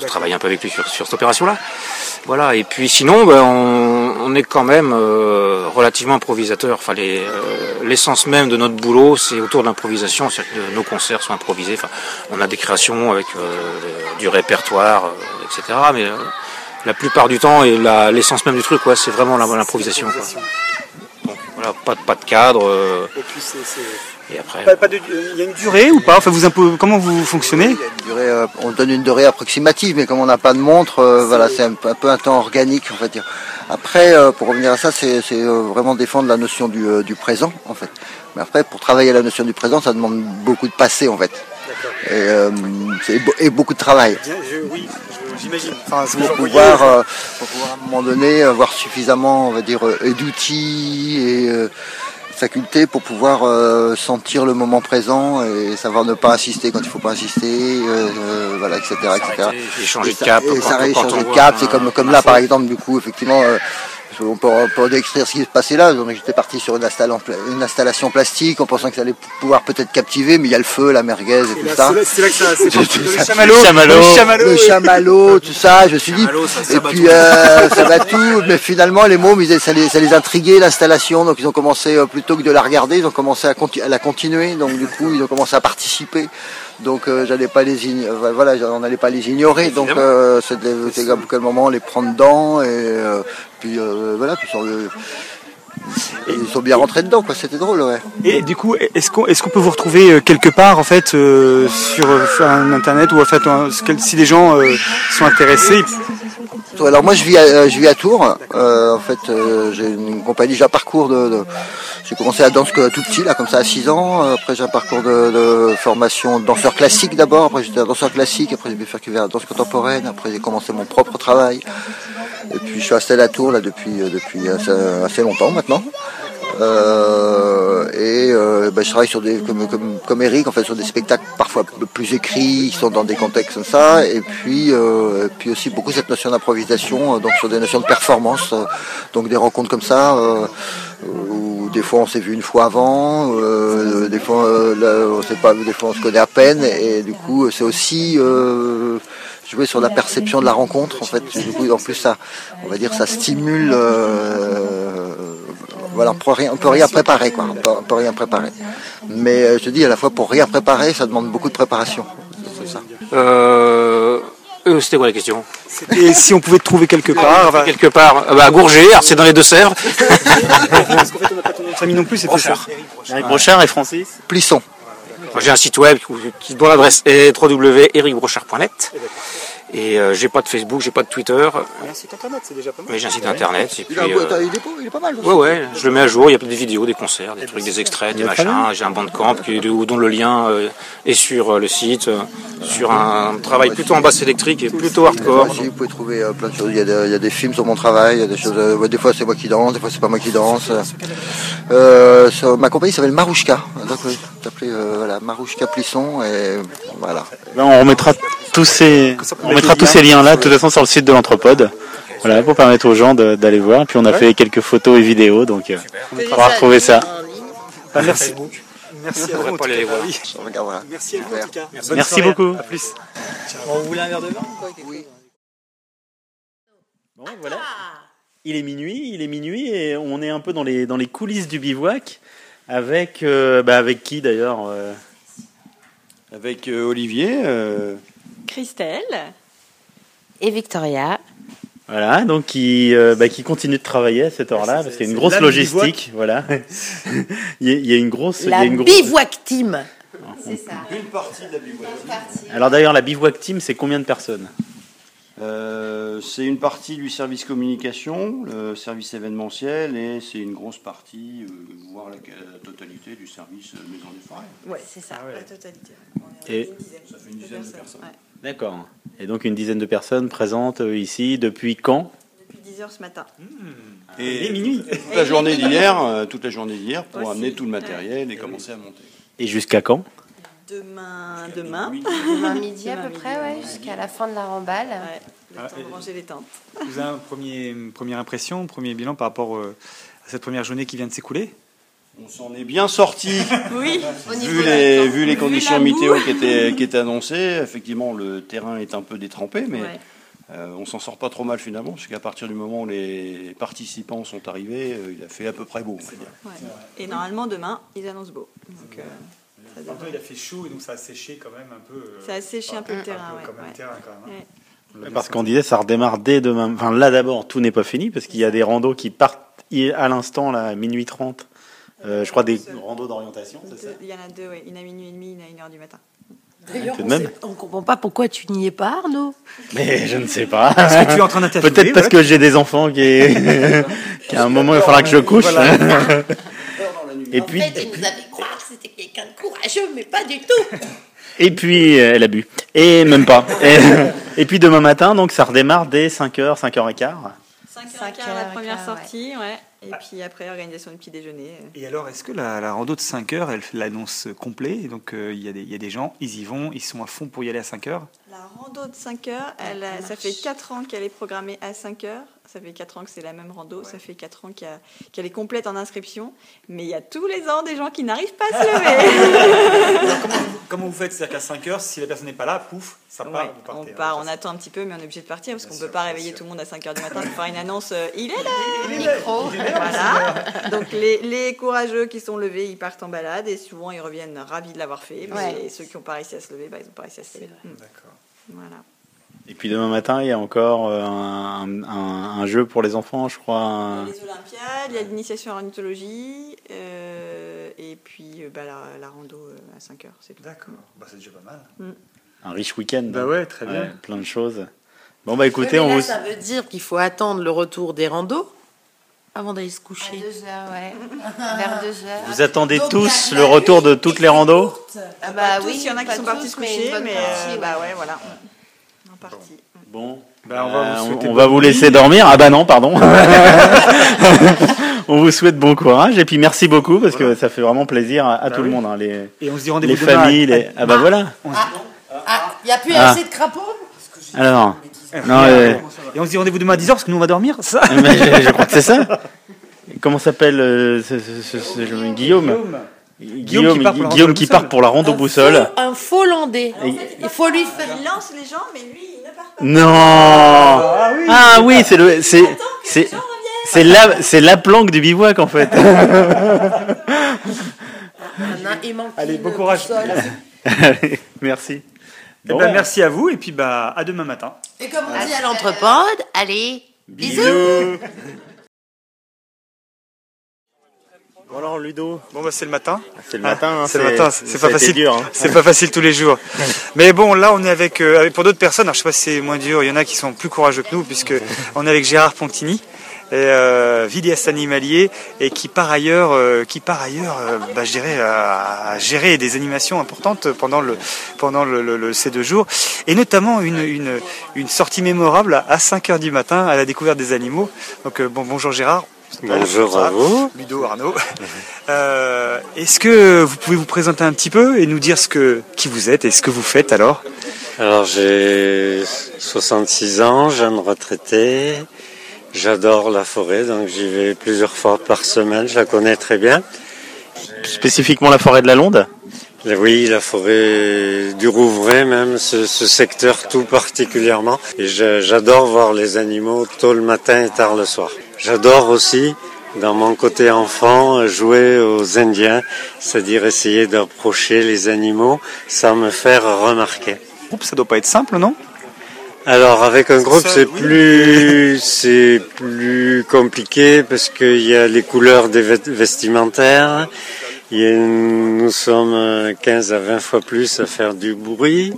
de travailler un peu avec lui sur, sur cette opération-là. Voilà, et puis sinon ben, on, on est quand même euh, relativement improvisateur. Enfin, les, euh, l'essence même de notre boulot, c'est autour de l'improvisation, c'est-à-dire que nos concerts sont improvisés. Enfin, on a des créations avec euh, du répertoire, euh, etc. Mais euh, la plupart du temps, et l'essence même du truc, ouais, c'est vraiment l'improvisation. voilà, pas, de- pas de cadre. euh, et après. Pas- pas de- Il y a une durée ou pas? Enfin, vous impo- comment vous fonctionnez? Durée, euh, on donne une durée approximative, mais comme on n'a pas de montre, euh, voilà, c'est un, peu- un peu un temps organique, on va dire. Après, euh, pour revenir à ça, c'est euh, vraiment défendre la notion du, euh, du présent, en fait. Mais après, pour travailler la notion du présent, ça demande beaucoup de passé, en fait. Et, euh, beaucoup de travail. Oui, j'imagine. Enfin, Pour pouvoir, euh, pour pouvoir, à un moment donné avoir suffisamment, on va dire, euh, d'outils et euh, facultés pour pouvoir euh, sentir le moment présent et savoir ne pas insister quand il faut pas insister, euh, euh, voilà, etc., etc. et changer de ça- cap Et quand- quand changer de cap, c'est comme, comme là, par exemple, du coup, effectivement. On peut, on peut décrire ce qui se passait là. Donc, j'étais parti sur une, install- une installation plastique en pensant que ça allait pouvoir peut-être captiver, mais il y a le feu, la merguez et tout ça. C'est là que ça. c'est- Le chamallow, chamallow, le chamallow, le oui. chamallow, *laughs* tout ça, je me suis dit. ça Et puis euh, ça va tout, mais finalement les mômes, ça les, ça les intriguait l'installation, donc ils ont commencé euh, plutôt que de la regarder, ils ont commencé à la continuer, donc du coup ils ont commencé à participer. Donc euh, j'allais pas les euh, voilà, on n'allait pas les ignorer, donc euh, c'était à quel moment les prendre dedans et euh, puis euh, voilà, puis sur le ils sont bien rentrés dedans, quoi. C'était drôle, ouais. Et du coup, est-ce qu'on est-ce qu'on peut vous retrouver euh, quelque part en fait euh, sur euh, internet ou en fait si des gens euh, sont intéressés Alors moi je vis à, je vis à Tours. Euh, en fait euh, j'ai une compagnie, j'ai un parcours de, de- j'ai commencé la danse tout petit là comme ça à 6 ans. Après j'ai un parcours de, de formation danseur classique d'abord. Après j'étais danseur classique. Après j'ai fait faire la danse contemporaine. Après j'ai commencé mon propre travail. Et puis je suis installé à Tours là depuis euh, depuis assez, assez longtemps maintenant. Euh, et euh, bah, je travaille sur des comme, comme, comme Eric en fait sur des spectacles parfois plus écrits qui sont dans des contextes comme ça. Et puis euh, et puis aussi beaucoup cette notion d'improvisation euh, donc sur des notions de performance euh, donc des rencontres comme ça euh, où des fois on s'est vu une fois avant des fois là, on sait pas des fois on se connaît à peine. Et du coup c'est aussi jouer sur la perception de la rencontre en fait. Du coup en plus ça on va dire ça stimule euh, voilà, on peut rien, on peut rien préparer, quoi. On peut, on peut rien préparer. Mais euh, je te dis, à la fois, pour rien préparer, ça demande beaucoup de préparation. C'est ça. Euh, euh, C'était quoi la question? Et si on pouvait te trouver quelque part enfin, Quelque part, euh, bah, à Gourget, alors c'est dans les Deux-Sèvres. *laughs* Parce qu'en fait, on n'a pas ton nom de famille non plus, c'est ça. Eric Brochard et Francis Plisson. J'ai un site web qui- dont l'adresse est www.ericbrochard.net. Et euh, j'ai pas de Facebook, j'ai pas de Twitter, Un site internet, c'est déjà pas mal. mais j'ai un site internet. Et puis, Il, a- euh, il est, pas, il est pas mal. Ouais, ouais, je le mets à jour. Il y a des vidéos, des concerts, des trucs, des extraits, des machins. J'ai un bandcamp qui, dont le lien euh, est sur euh, le site, euh, sur un travail plutôt en basse électrique et plutôt hardcore. Aussi, vous pouvez trouver euh, plein de choses. Il y, a des, il y a des films sur mon travail, il y a des choses. euh, ouais, des fois c'est moi qui danse, des fois c'est pas moi qui danse. Euh, sur- ma compagnie s'appelle Marouchka. Donc euh, voilà Marouchka Plisson et voilà. Ben, on remettra tous ces, on mettra tous ces liens-là, de toute façon, sur le site de l'Anthropode. Voilà, pour permettre aux gens d'aller voir. Puis on a fait quelques photos et vidéos, donc euh, on pourra retrouver ça. Bah, merci. Merci à vous. va. Oui. Merci à vous en tout cas. Merci beaucoup. À plus. On voulait un verre de vin Bon, voilà. Il est minuit, il est minuit et on est un peu dans les, dans les coulisses du bivouac avec, euh, bah, avec qui d'ailleurs euh, Avec euh, Olivier. Christelle. Et Victoria. Voilà, donc qui, euh, bah, qui continue de travailler à cette heure-là parce qu'il y a une grosse la logistique. Voilà, *laughs* il, y a, il y a une grosse. il y La a une grosse- bivouac team. C'est ça. Une partie de la bivouac. Alors d'ailleurs, la bivouac team, c'est combien de personnes? Euh, c'est une partie du service communication, le service événementiel, et c'est une grosse partie, euh, voire la, la totalité du service euh, Maison des Forêts. Ouais, c'est ça, la totalité. Et Ça fait une dizaine de personnes. D'accord. Et donc une dizaine de personnes présentes euh, ici depuis quand Depuis 10h ce matin. Et minuit. toute la journée d'hier, euh, toute la journée d'hier pour Aussi. amener tout le matériel et commencer à monter. Et jusqu'à quand Demain, demain. Demain *laughs* midi à peu près, ouais, jusqu'à la fin de la remballe. Ouais, le Ah, temps de ranger les tentes. Vous avez un premier, une première impression, premier bilan par rapport euh, à cette première journée qui vient de s'écouler? On s'en est bien sorti. *laughs* Oui. Vu les, vu les conditions météo qui étaient, *laughs* qui étaient annoncées, effectivement le terrain est un peu détrempé, mais Ouais. euh, on s'en sort pas trop mal finalement, parce qu'à partir du moment où les participants sont arrivés, euh, il a fait à peu près beau. On va dire. Ouais. Et normalement, demain, ils annoncent beau. Donc, euh, ça il a fait chaud et donc ça a séché quand même un peu. euh, Ça a séché un peu le terrain, peu ouais, Quand même ouais. le terrain, quand même. hein. Ouais. On l'a bien Parce qu'on disait ça redémarre dès demain. Enfin là d'abord, tout n'est pas fini parce qu'il y a des randos qui partent à l'instant là, à minuit 30. Euh, je crois des randos d'orientation, c'est ça? Deux- Il y en a deux, ouais. une à minuit et demi, une à une heure du matin. D'ailleurs, on on comprend pas pourquoi tu n'y es pas, Arnaud. Mais je ne sais pas. Est-ce que tu es en train Peut-être parce que j'ai des enfants qui, *laughs* *laughs* qu'à un moment il faudra que je couche. *laughs* Et puis, fait, il nous avait croire que c'était quelqu'un de courageux, mais pas du tout. et puis euh, elle a bu. Et même pas. Et, et puis demain matin, donc ça redémarre dès 5h, 5h15. 5h la première sortie, ouais. Et puis après, organisation du petit déjeuner. Et alors, est-ce que la, la rando de 5 heures, elle l'annonce complet Et donc, euh, il y, a des- il y a des gens, ils y vont, ils sont à fond pour y aller à 5 heures? La rando de 5 heures, elle ça fait 4 ans qu'elle est programmée à 5 heures. Ça fait 4 ans que c'est la même rando. Ça fait 4 ans qu'elle est complète en inscription. Mais il y a tous les ans des gens qui n'arrivent pas à se lever. *laughs* Comment vous faites C'est-à-dire qu'à 5 heures, si la personne n'est pas là, pouf, ça part, Ouais, vous partez. on part, on attend un petit peu, mais on est obligé de partir parce qu'on ne peut pas réveiller tout le monde à 5 heures du matin pour faire une annonce. euh, il est là Micro Voilà. Donc les, les courageux qui sont levés, ils partent en balade et souvent ils reviennent ravis de l'avoir fait. Mais Ouais. ceux qui n'ont pas réussi à se lever, bah, ils n'ont pas réussi à se lever. D'accord. Voilà. Et puis demain matin, il y a encore euh, un, un- un jeu pour les enfants, je crois. un- Les Olympiades, il y a l'initiation à l'ornithologie, euh, et puis euh, bah, la, la rando à 5 heures, c'est tout. D'accord, bah, c'est déjà pas mal. Mm. un riche week-end. Bah ouais, très bien. plein de choses. Bon bah écoutez, Oui, mais on là, vous... ça veut dire qu'il faut attendre le retour des randos avant d'aller se coucher. Deux heures, ouais. *laughs* Vers deux heures. vous attendez tous le retour de toutes les randos Ah bah bah oui, il y en a qui sont partis se mais coucher, mais, euh, bah ouais. ouais, voilà. En partie. Bon. Bah, on va vous Euh, on va vous laisser dormir. Ah bah non, pardon. *laughs* *laughs* on vous souhaite bon courage et puis merci beaucoup parce que ça fait vraiment plaisir à, à Bah tout le monde, hein, les, Et on se dit rendez-vous les demain à- familles. Les... Ah bah voilà. Ah, il n'y a plus Ah. assez de crapauds Alors, non, euh, Et on se dit rendez-vous demain à 10h parce que nous on va dormir, ça mais je, je crois que c'est ça. *laughs* Comment s'appelle euh, ce, ce- ce- ce- Guillaume? Guillaume, qui part pour la Guillaume rando qui boussole. part pour la rando boussole. Un faux landais. Il faut lui faire. Il lance les gens, mais lui, il ne part pas. Non. Ah oui, c'est le, c'est, c'est, c'est la, c'est la planque du bivouac en fait. *laughs* Allez, bon courage. Allez, *laughs* Merci. Eh ben, merci à vous et puis bah à demain matin. Et comme on dit à l'entrepode, allez, bisous. Bon alors Ludo, Bon bah c'est le matin. c'est le matin. hein, C'est le matin, c'est pas facile. dur, hein. C'est pas facile tous les jours. *laughs* Mais bon, là on est avec, euh, avec- pour d'autres personnes. Alors je sais pas si c'est moins dur. Il y en a qui sont plus courageux que nous puisque *laughs* on est avec Gérard Pontini, et, euh, vidéaste animalier et qui par ailleurs, euh, qui par ailleurs, euh, bah, je dirais, a, a géré des animations importantes pendant le pendant le, le- le- ces deux jours et notamment une une, une sortie mémorable à 5 heures du matin à la découverte des animaux. Donc bon bonjour Gérard. Bonjour à vous. Ludo Arnaud. *laughs* Euh, Est-ce que vous pouvez vous présenter un petit peu et nous dire ce que, qui vous êtes et ce que vous faites alors? Alors j'ai 66 ans, jeune retraité. J'adore la forêt, donc j'y vais plusieurs fois par semaine, je la connais très bien. Spécifiquement la forêt de la Londe? Oui, la forêt du Rouvray même, ce, ce secteur tout particulièrement. Et j'adore voir les animaux tôt le matin et tard le soir. J'adore aussi, dans mon côté enfant, jouer aux Indiens, c'est-à-dire essayer d'approcher les animaux sans me faire remarquer. Ça doit pas être simple, non? Alors avec un groupe c'est plus c'est plus compliqué parce qu'il y a les couleurs des vestimentaires. Il y a- nous sommes euh, 15 à 20 fois plus à faire du bruit,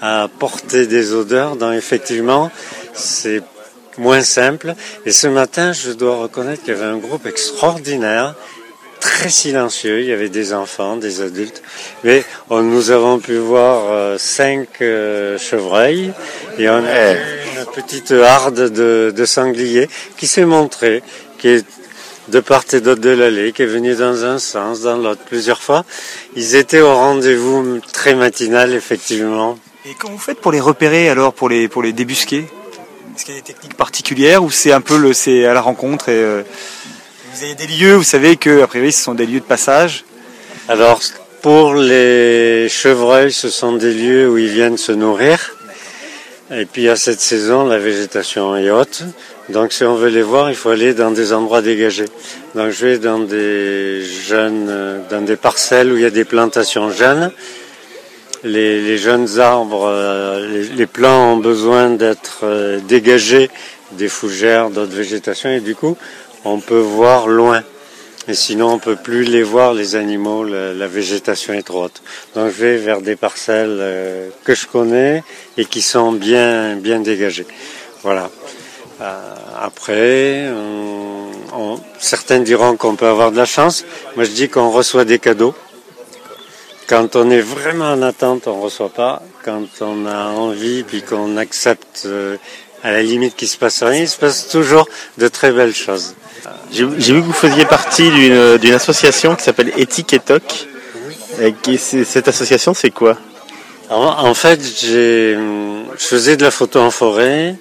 à porter des odeurs. Donc effectivement c'est moins simple. Et ce matin je dois reconnaître qu'il y avait un groupe extraordinaire très silencieux. Il y avait des enfants, des adultes. Mais on- nous avons pu voir euh, cinq euh, chevreuils et on a vu une petite harde de, de sangliers qui s'est montrée, qui est de part et d'autre de l'allée, qui est venue dans un sens, dans l'autre plusieurs fois. Ils étaient au rendez-vous très matinal, effectivement. Et comment vous faites pour les repérer alors, pour les, pour les débusquer? Est-ce qu'il y a des techniques particulières ou c'est un peu le, c'est à la rencontre et euh, vous avez des lieux, vous savez que a priori ce sont des lieux de passage? Alors, pour les chevreuils, ce sont des lieux où ils viennent se nourrir. Et puis à cette saison, la végétation est haute. Donc si on veut les voir, il faut aller dans des endroits dégagés. Donc je vais dans des jeunes, euh, dans des parcelles où il y a des plantations jeunes. Les, jeunes arbres, euh, les, les plants ont besoin d'être euh, dégagés des fougères, d'autres végétations, et du coup, on peut voir loin. Et sinon, on peut plus les voir, les animaux, la, végétation est trop haute. Donc, je vais vers des parcelles euh, que je connais et qui sont bien, bien dégagées. Voilà. Après, certains diront qu'on peut avoir de la chance. Moi, je dis qu'on reçoit des cadeaux. Quand on est vraiment en attente, on reçoit pas. Quand on a envie, puis qu'on accepte, euh, à la limite qu'il se passe rien, il se passe toujours de très belles choses. J'ai vu que vous faisiez partie d'une association qui s'appelle Éthique et Toc. Et cette association, c'est quoi? Alors, en fait, je faisais de la photo en forêt.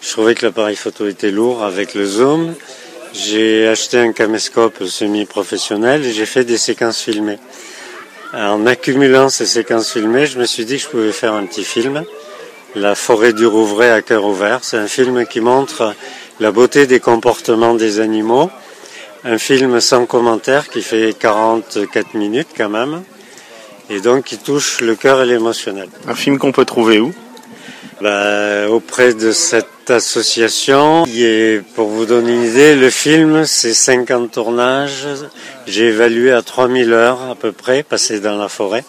Je trouvais que l'appareil photo était lourd avec le zoom. J'ai acheté un caméscope semi-professionnel et j'ai fait des séquences filmées. En accumulant ces séquences filmées, je me suis dit que je pouvais faire un petit film. La forêt du Rouvray à cœur ouvert. C'est un film qui montre la beauté des comportements des animaux. Un film sans commentaire qui fait 44 minutes quand même. Et donc qui touche le cœur et l'émotionnel. Un film qu'on peut trouver où? Bah, Auprès de cette association, est, pour vous donner une idée, le film, c'est 50 tournages. J'ai évalué à 3000 heures à peu près, passées dans la forêt.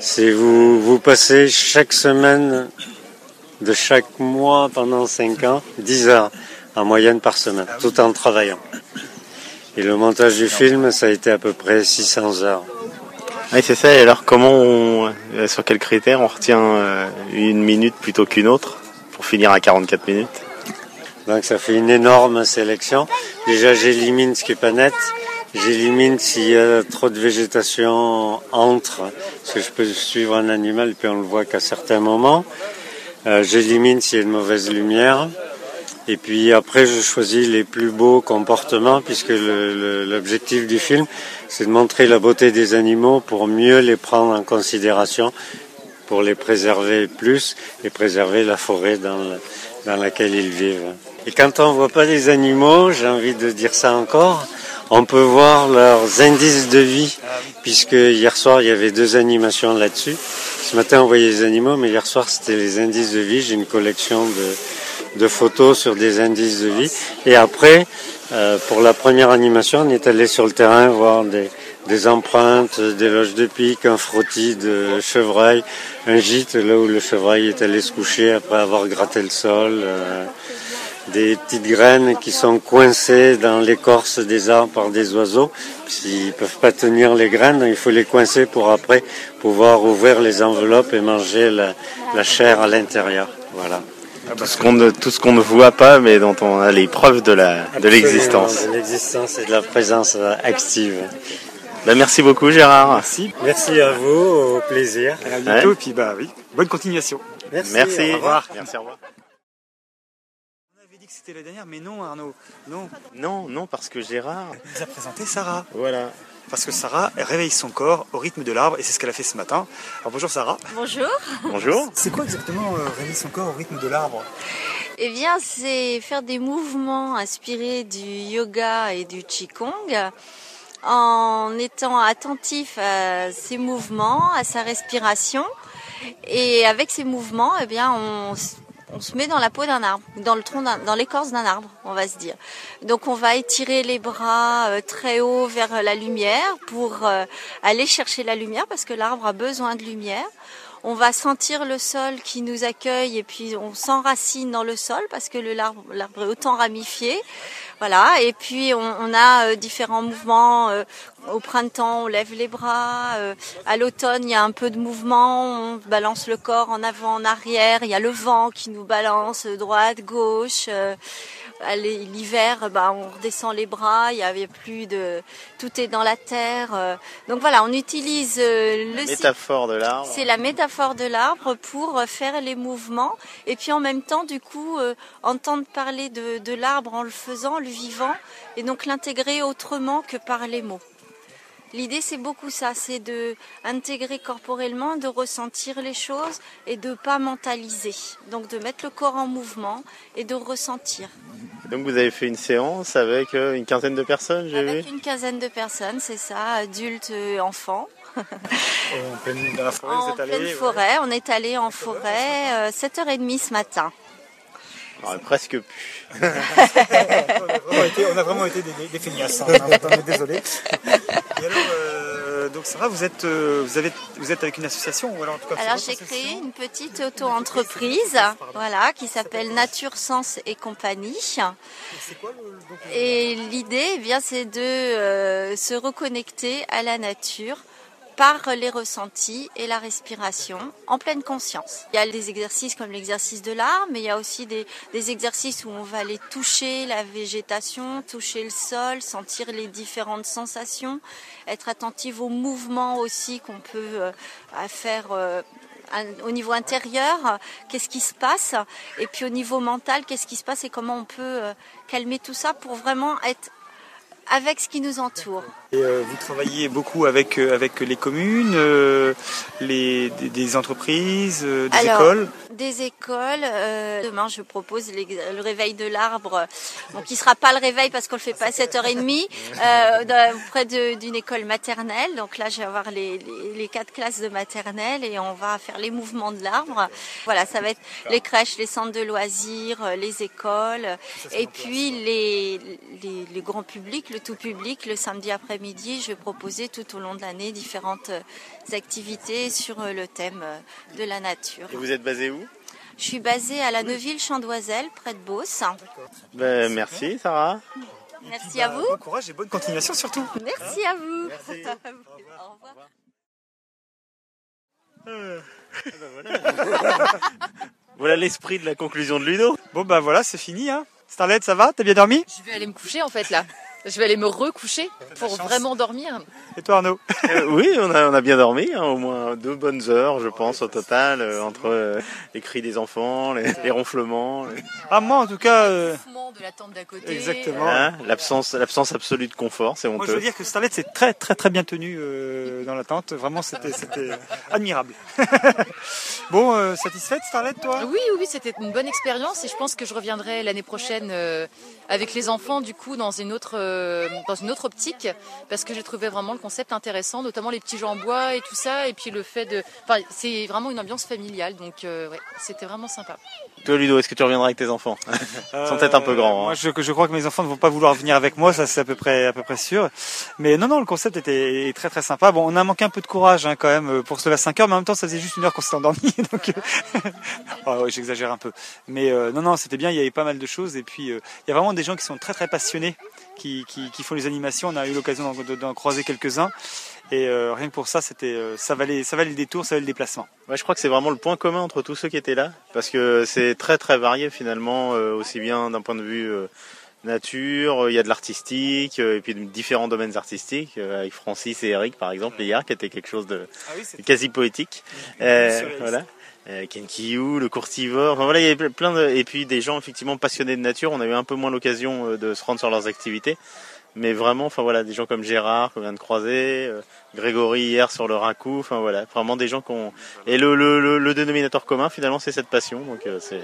C'est vous, vous passez chaque semaine de chaque mois pendant 5 ans, 10 heures en moyenne par semaine, tout en travaillant. Et le montage du film, ça a été à peu près 600 heures. Oui, c'est ça. Et alors, comment on, euh, sur quels critères on retient euh, une minute plutôt qu'une autre pour finir à 44 minutes? Donc ça fait une énorme sélection. Déjà, j'élimine ce qui est pas net. J'élimine s'il y a trop de végétation entre, parce que je peux suivre un animal puis on le voit qu'à certains moments. Euh, j'élimine s'il y a une mauvaise lumière. Et puis après, je choisis les plus beaux comportements, puisque l'objectif du film, c'est de montrer la beauté des animaux pour mieux les prendre en considération, pour les préserver plus et préserver la forêt dans, laquelle ils vivent. Et quand on ne voit pas les animaux, j'ai envie de dire ça encore, on peut voir leurs indices de vie, puisque hier soir, il y avait deux animations là-dessus. Ce matin, on voyait les animaux, mais hier soir, c'était les indices de vie. J'ai une collection de, de photos sur des indices de vie. Et après, euh, pour la première animation, on est allé sur le terrain voir des, empreintes, des loges de pique, un frottis de chevreuil, un gîte là où le chevreuil est allé se coucher après avoir gratté le sol. Euh, des petites graines qui sont coincées dans l'écorce des arbres par des oiseaux. S'ils peuvent pas tenir les graines, il faut les coincer pour après pouvoir ouvrir les enveloppes et manger la, chair à l'intérieur. Voilà. Tout ce qu'on ne, tout ce qu'on ne voit pas, mais dont on a les preuves de la, de l'existence. De l'existence et de la présence active. Ben, merci beaucoup Gérard. Merci. Merci à vous, au plaisir. À bientôt, puis bah oui, bonne continuation. Merci. Merci. Au revoir. Merci, au revoir. On avait dit que c'était la dernière, mais non Arnaud, non. Non, non, parce que Gérard Il nous a présenté Sarah. Voilà. Parce que Sarah réveille son corps au rythme de l'arbre et c'est ce qu'elle a fait ce matin. Alors bonjour Sarah. Bonjour. Bonjour. C'est quoi exactement euh, réveiller son corps au rythme de l'arbre? Eh bien, c'est faire des mouvements inspirés du yoga et du qigong en étant attentif à ses mouvements, à sa respiration. Et avec ces mouvements, eh bien, on, on se met dans la peau d'un arbre, dans le tronc, dans l'écorce d'un arbre, on va se dire. Donc, on va étirer les bras euh, très haut vers la lumière pour euh, aller chercher la lumière parce que l'arbre a besoin de lumière. On va sentir le sol qui nous accueille et puis on s'enracine dans le sol parce que l'arbre est autant ramifié. Voilà. Et puis on, on a euh, différents mouvements. euh, au printemps, on lève les bras. euh, à l'automne, il y a un peu de mouvement. On balance le corps en avant, en arrière. Il y a le vent qui nous balance droite, gauche. euh, L'hiver, bah, on redescend les bras, il y avait plus de, tout est dans la terre. euh. Donc voilà, on utilise euh, le Métaphore de l'arbre. c'est la métaphore de l'arbre pour faire les mouvements et puis en même temps, du coup, euh, entendre parler de, de l'arbre en le faisant, le vivant, et donc l'intégrer autrement que par les mots. L'idée, c'est beaucoup ça, c'est de intégrer corporellement, de ressentir les choses et de pas mentaliser. Donc de mettre le corps en mouvement et de ressentir. Donc vous avez fait une séance avec euh, une quinzaine de personnes, j'ai vu. Avec une quinzaine de personnes, c'est ça, adultes, euh, enfants. *laughs* En pleine, dans la forêt, vous En êtes allé pleine ouais. forêt, on est allé en forêt euh, 7h30 ce matin. Presque plus. on, a vraiment été, on a vraiment été des, des, des feignasses, hein, on est désolé. Et alors, euh, donc Sarah, vous êtes, euh, vous, avez, vous êtes avec une association ou alors en tout cas, Alors j'ai créé une petite auto-entreprise, voilà, qui s'appelle Nature Sens et compagnie. Et l'idée, eh bien, c'est de euh, se reconnecter à la nature par les ressentis et la respiration en pleine conscience. Il y a des exercices comme l'exercice de l'arbre, mais il y a aussi des, exercices où on va aller toucher la végétation, toucher le sol, sentir les différentes sensations, être attentive aux mouvements aussi qu'on peut euh, faire euh, au niveau intérieur, qu'est-ce qui se passe, et puis au niveau mental, qu'est-ce qui se passe et comment on peut euh, calmer tout ça pour vraiment être avec ce qui nous entoure. Et euh, vous travaillez beaucoup avec, euh, avec les communes, euh, les, des, des entreprises, euh, des Alors, écoles Des écoles. euh, demain, je propose les- le réveil de l'arbre. Donc, qui sera pas le réveil parce qu'on le fait pas à 7h30 *laughs* euh, dans- auprès d'une école maternelle. Donc là, je vais avoir les, les, les quatre classes de maternelle et on va faire les mouvements de l'arbre. Voilà, ça va être les crèches, les centres de loisirs, les écoles et puis les, les, les grands publics, le tout public. Le samedi après-midi, je vais proposer tout au long de l'année différentes euh, activités sur euh, le thème euh, de la nature. Et vous êtes basé où? Je suis basée à la Neuville-Chandoiselle, près de Beauce. ben, Merci Sarah. Merci à vous. Bon courage et bonne continuation surtout. Merci à vous. *laughs* Au revoir. *laughs* Voilà l'esprit de la conclusion de Ludo. Bon bah voilà, c'est fini. Hein. Starlet, ça va? T'as bien dormi? Je vais aller me coucher en fait là. Je vais aller me recoucher pour vraiment dormir. Et toi Arnaud Euh, oui, on a, on a bien dormi, hein, au moins deux bonnes heures, je pense, au total, euh, entre euh, les cris des enfants, les, les ronflements, les- Ah moi en tout cas... euh, de la tente d'à côté. Exactement. Hein, l'absence, l'absence absolue de confort, c'est Moi, je honteux. veux dire que Starlet, c'est très, très, très bien tenu euh, dans la tente. Vraiment, c'était, c'était admirable. *laughs* bon, euh, satisfaite, Starlet, toi? Oui, oui, oui, c'était une bonne expérience et je pense que je reviendrai l'année prochaine euh, avec les enfants du coup dans une autre euh, dans une autre optique parce que j'ai trouvé vraiment le concept intéressant, notamment les petits jeux en bois et tout ça et puis le fait de, enfin, c'est vraiment une ambiance familiale donc euh, ouais, c'était vraiment sympa. Toi, Ludo, est-ce que tu reviendras avec tes enfants? *laughs* Ils sont peut-être un peu grands. Moi, hein. je, je crois que mes enfants ne vont pas vouloir venir avec moi, ça c'est à peu près, à peu près sûr. Mais non, non, le concept était très, très sympa. Bon, on a manqué un peu de courage hein, quand même pour se lever à 5 heures, mais en même temps, ça faisait juste une heure qu'on s'était endormi. *laughs* Donc, euh, *laughs* ouais, j'exagère un peu. Mais euh, non, non, c'était bien. Il y avait pas mal de choses. Et puis, euh, il y a vraiment des gens qui sont très, très passionnés, qui, qui, qui font les animations. On a eu l'occasion d'en, croiser quelques-uns. Et euh, rien que pour ça, c'était, euh, ça valait, ça valait le détour, ça valait le déplacement. Ouais, je crois que c'est vraiment le point commun entre tous ceux qui étaient là, parce que c'est très très varié finalement, euh, aussi bien d'un point de vue euh, nature, euh, il y a de l'artistique, euh, et puis de différents domaines artistiques, euh, avec Francis et Eric par exemple hier, qui était quelque chose de quasi poétique. Euh, voilà. Euh, Ken Kiyou, le courtivore, enfin voilà, il y avait plein de, et puis des gens effectivement passionnés de nature. On a eu un peu moins l'occasion euh, de se rendre sur leurs activités, mais vraiment, enfin voilà, des gens comme Gérard qu'on vient de croiser, euh, Grégory hier sur le Racou, enfin voilà, vraiment des gens qui ont. Et le, le, le, le dénominateur commun finalement, c'est cette passion, donc euh, c'est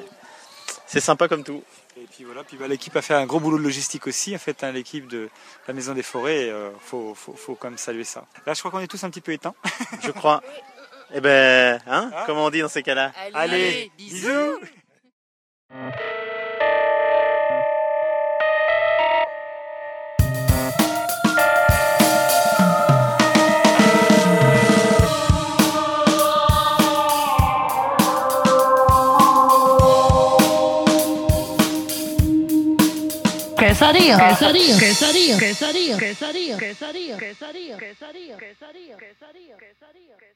c'est sympa comme tout. Et puis voilà, puis bah, l'équipe a fait un gros boulot de logistique aussi, en fait, hein, l'équipe de la Maison des Forêts, euh, faut, faut, faut quand même saluer ça. Là, je crois qu'on est tous un petit peu éteints. Je crois. Eh ben, hein, comment on dit dans ces cas-là Allez, bisous Quesadilla. Quesadilla. Quesadilla. Quesadilla. Quesadilla. Quesadilla. Quesadilla. Quesadilla. Quesadilla. Quesadilla.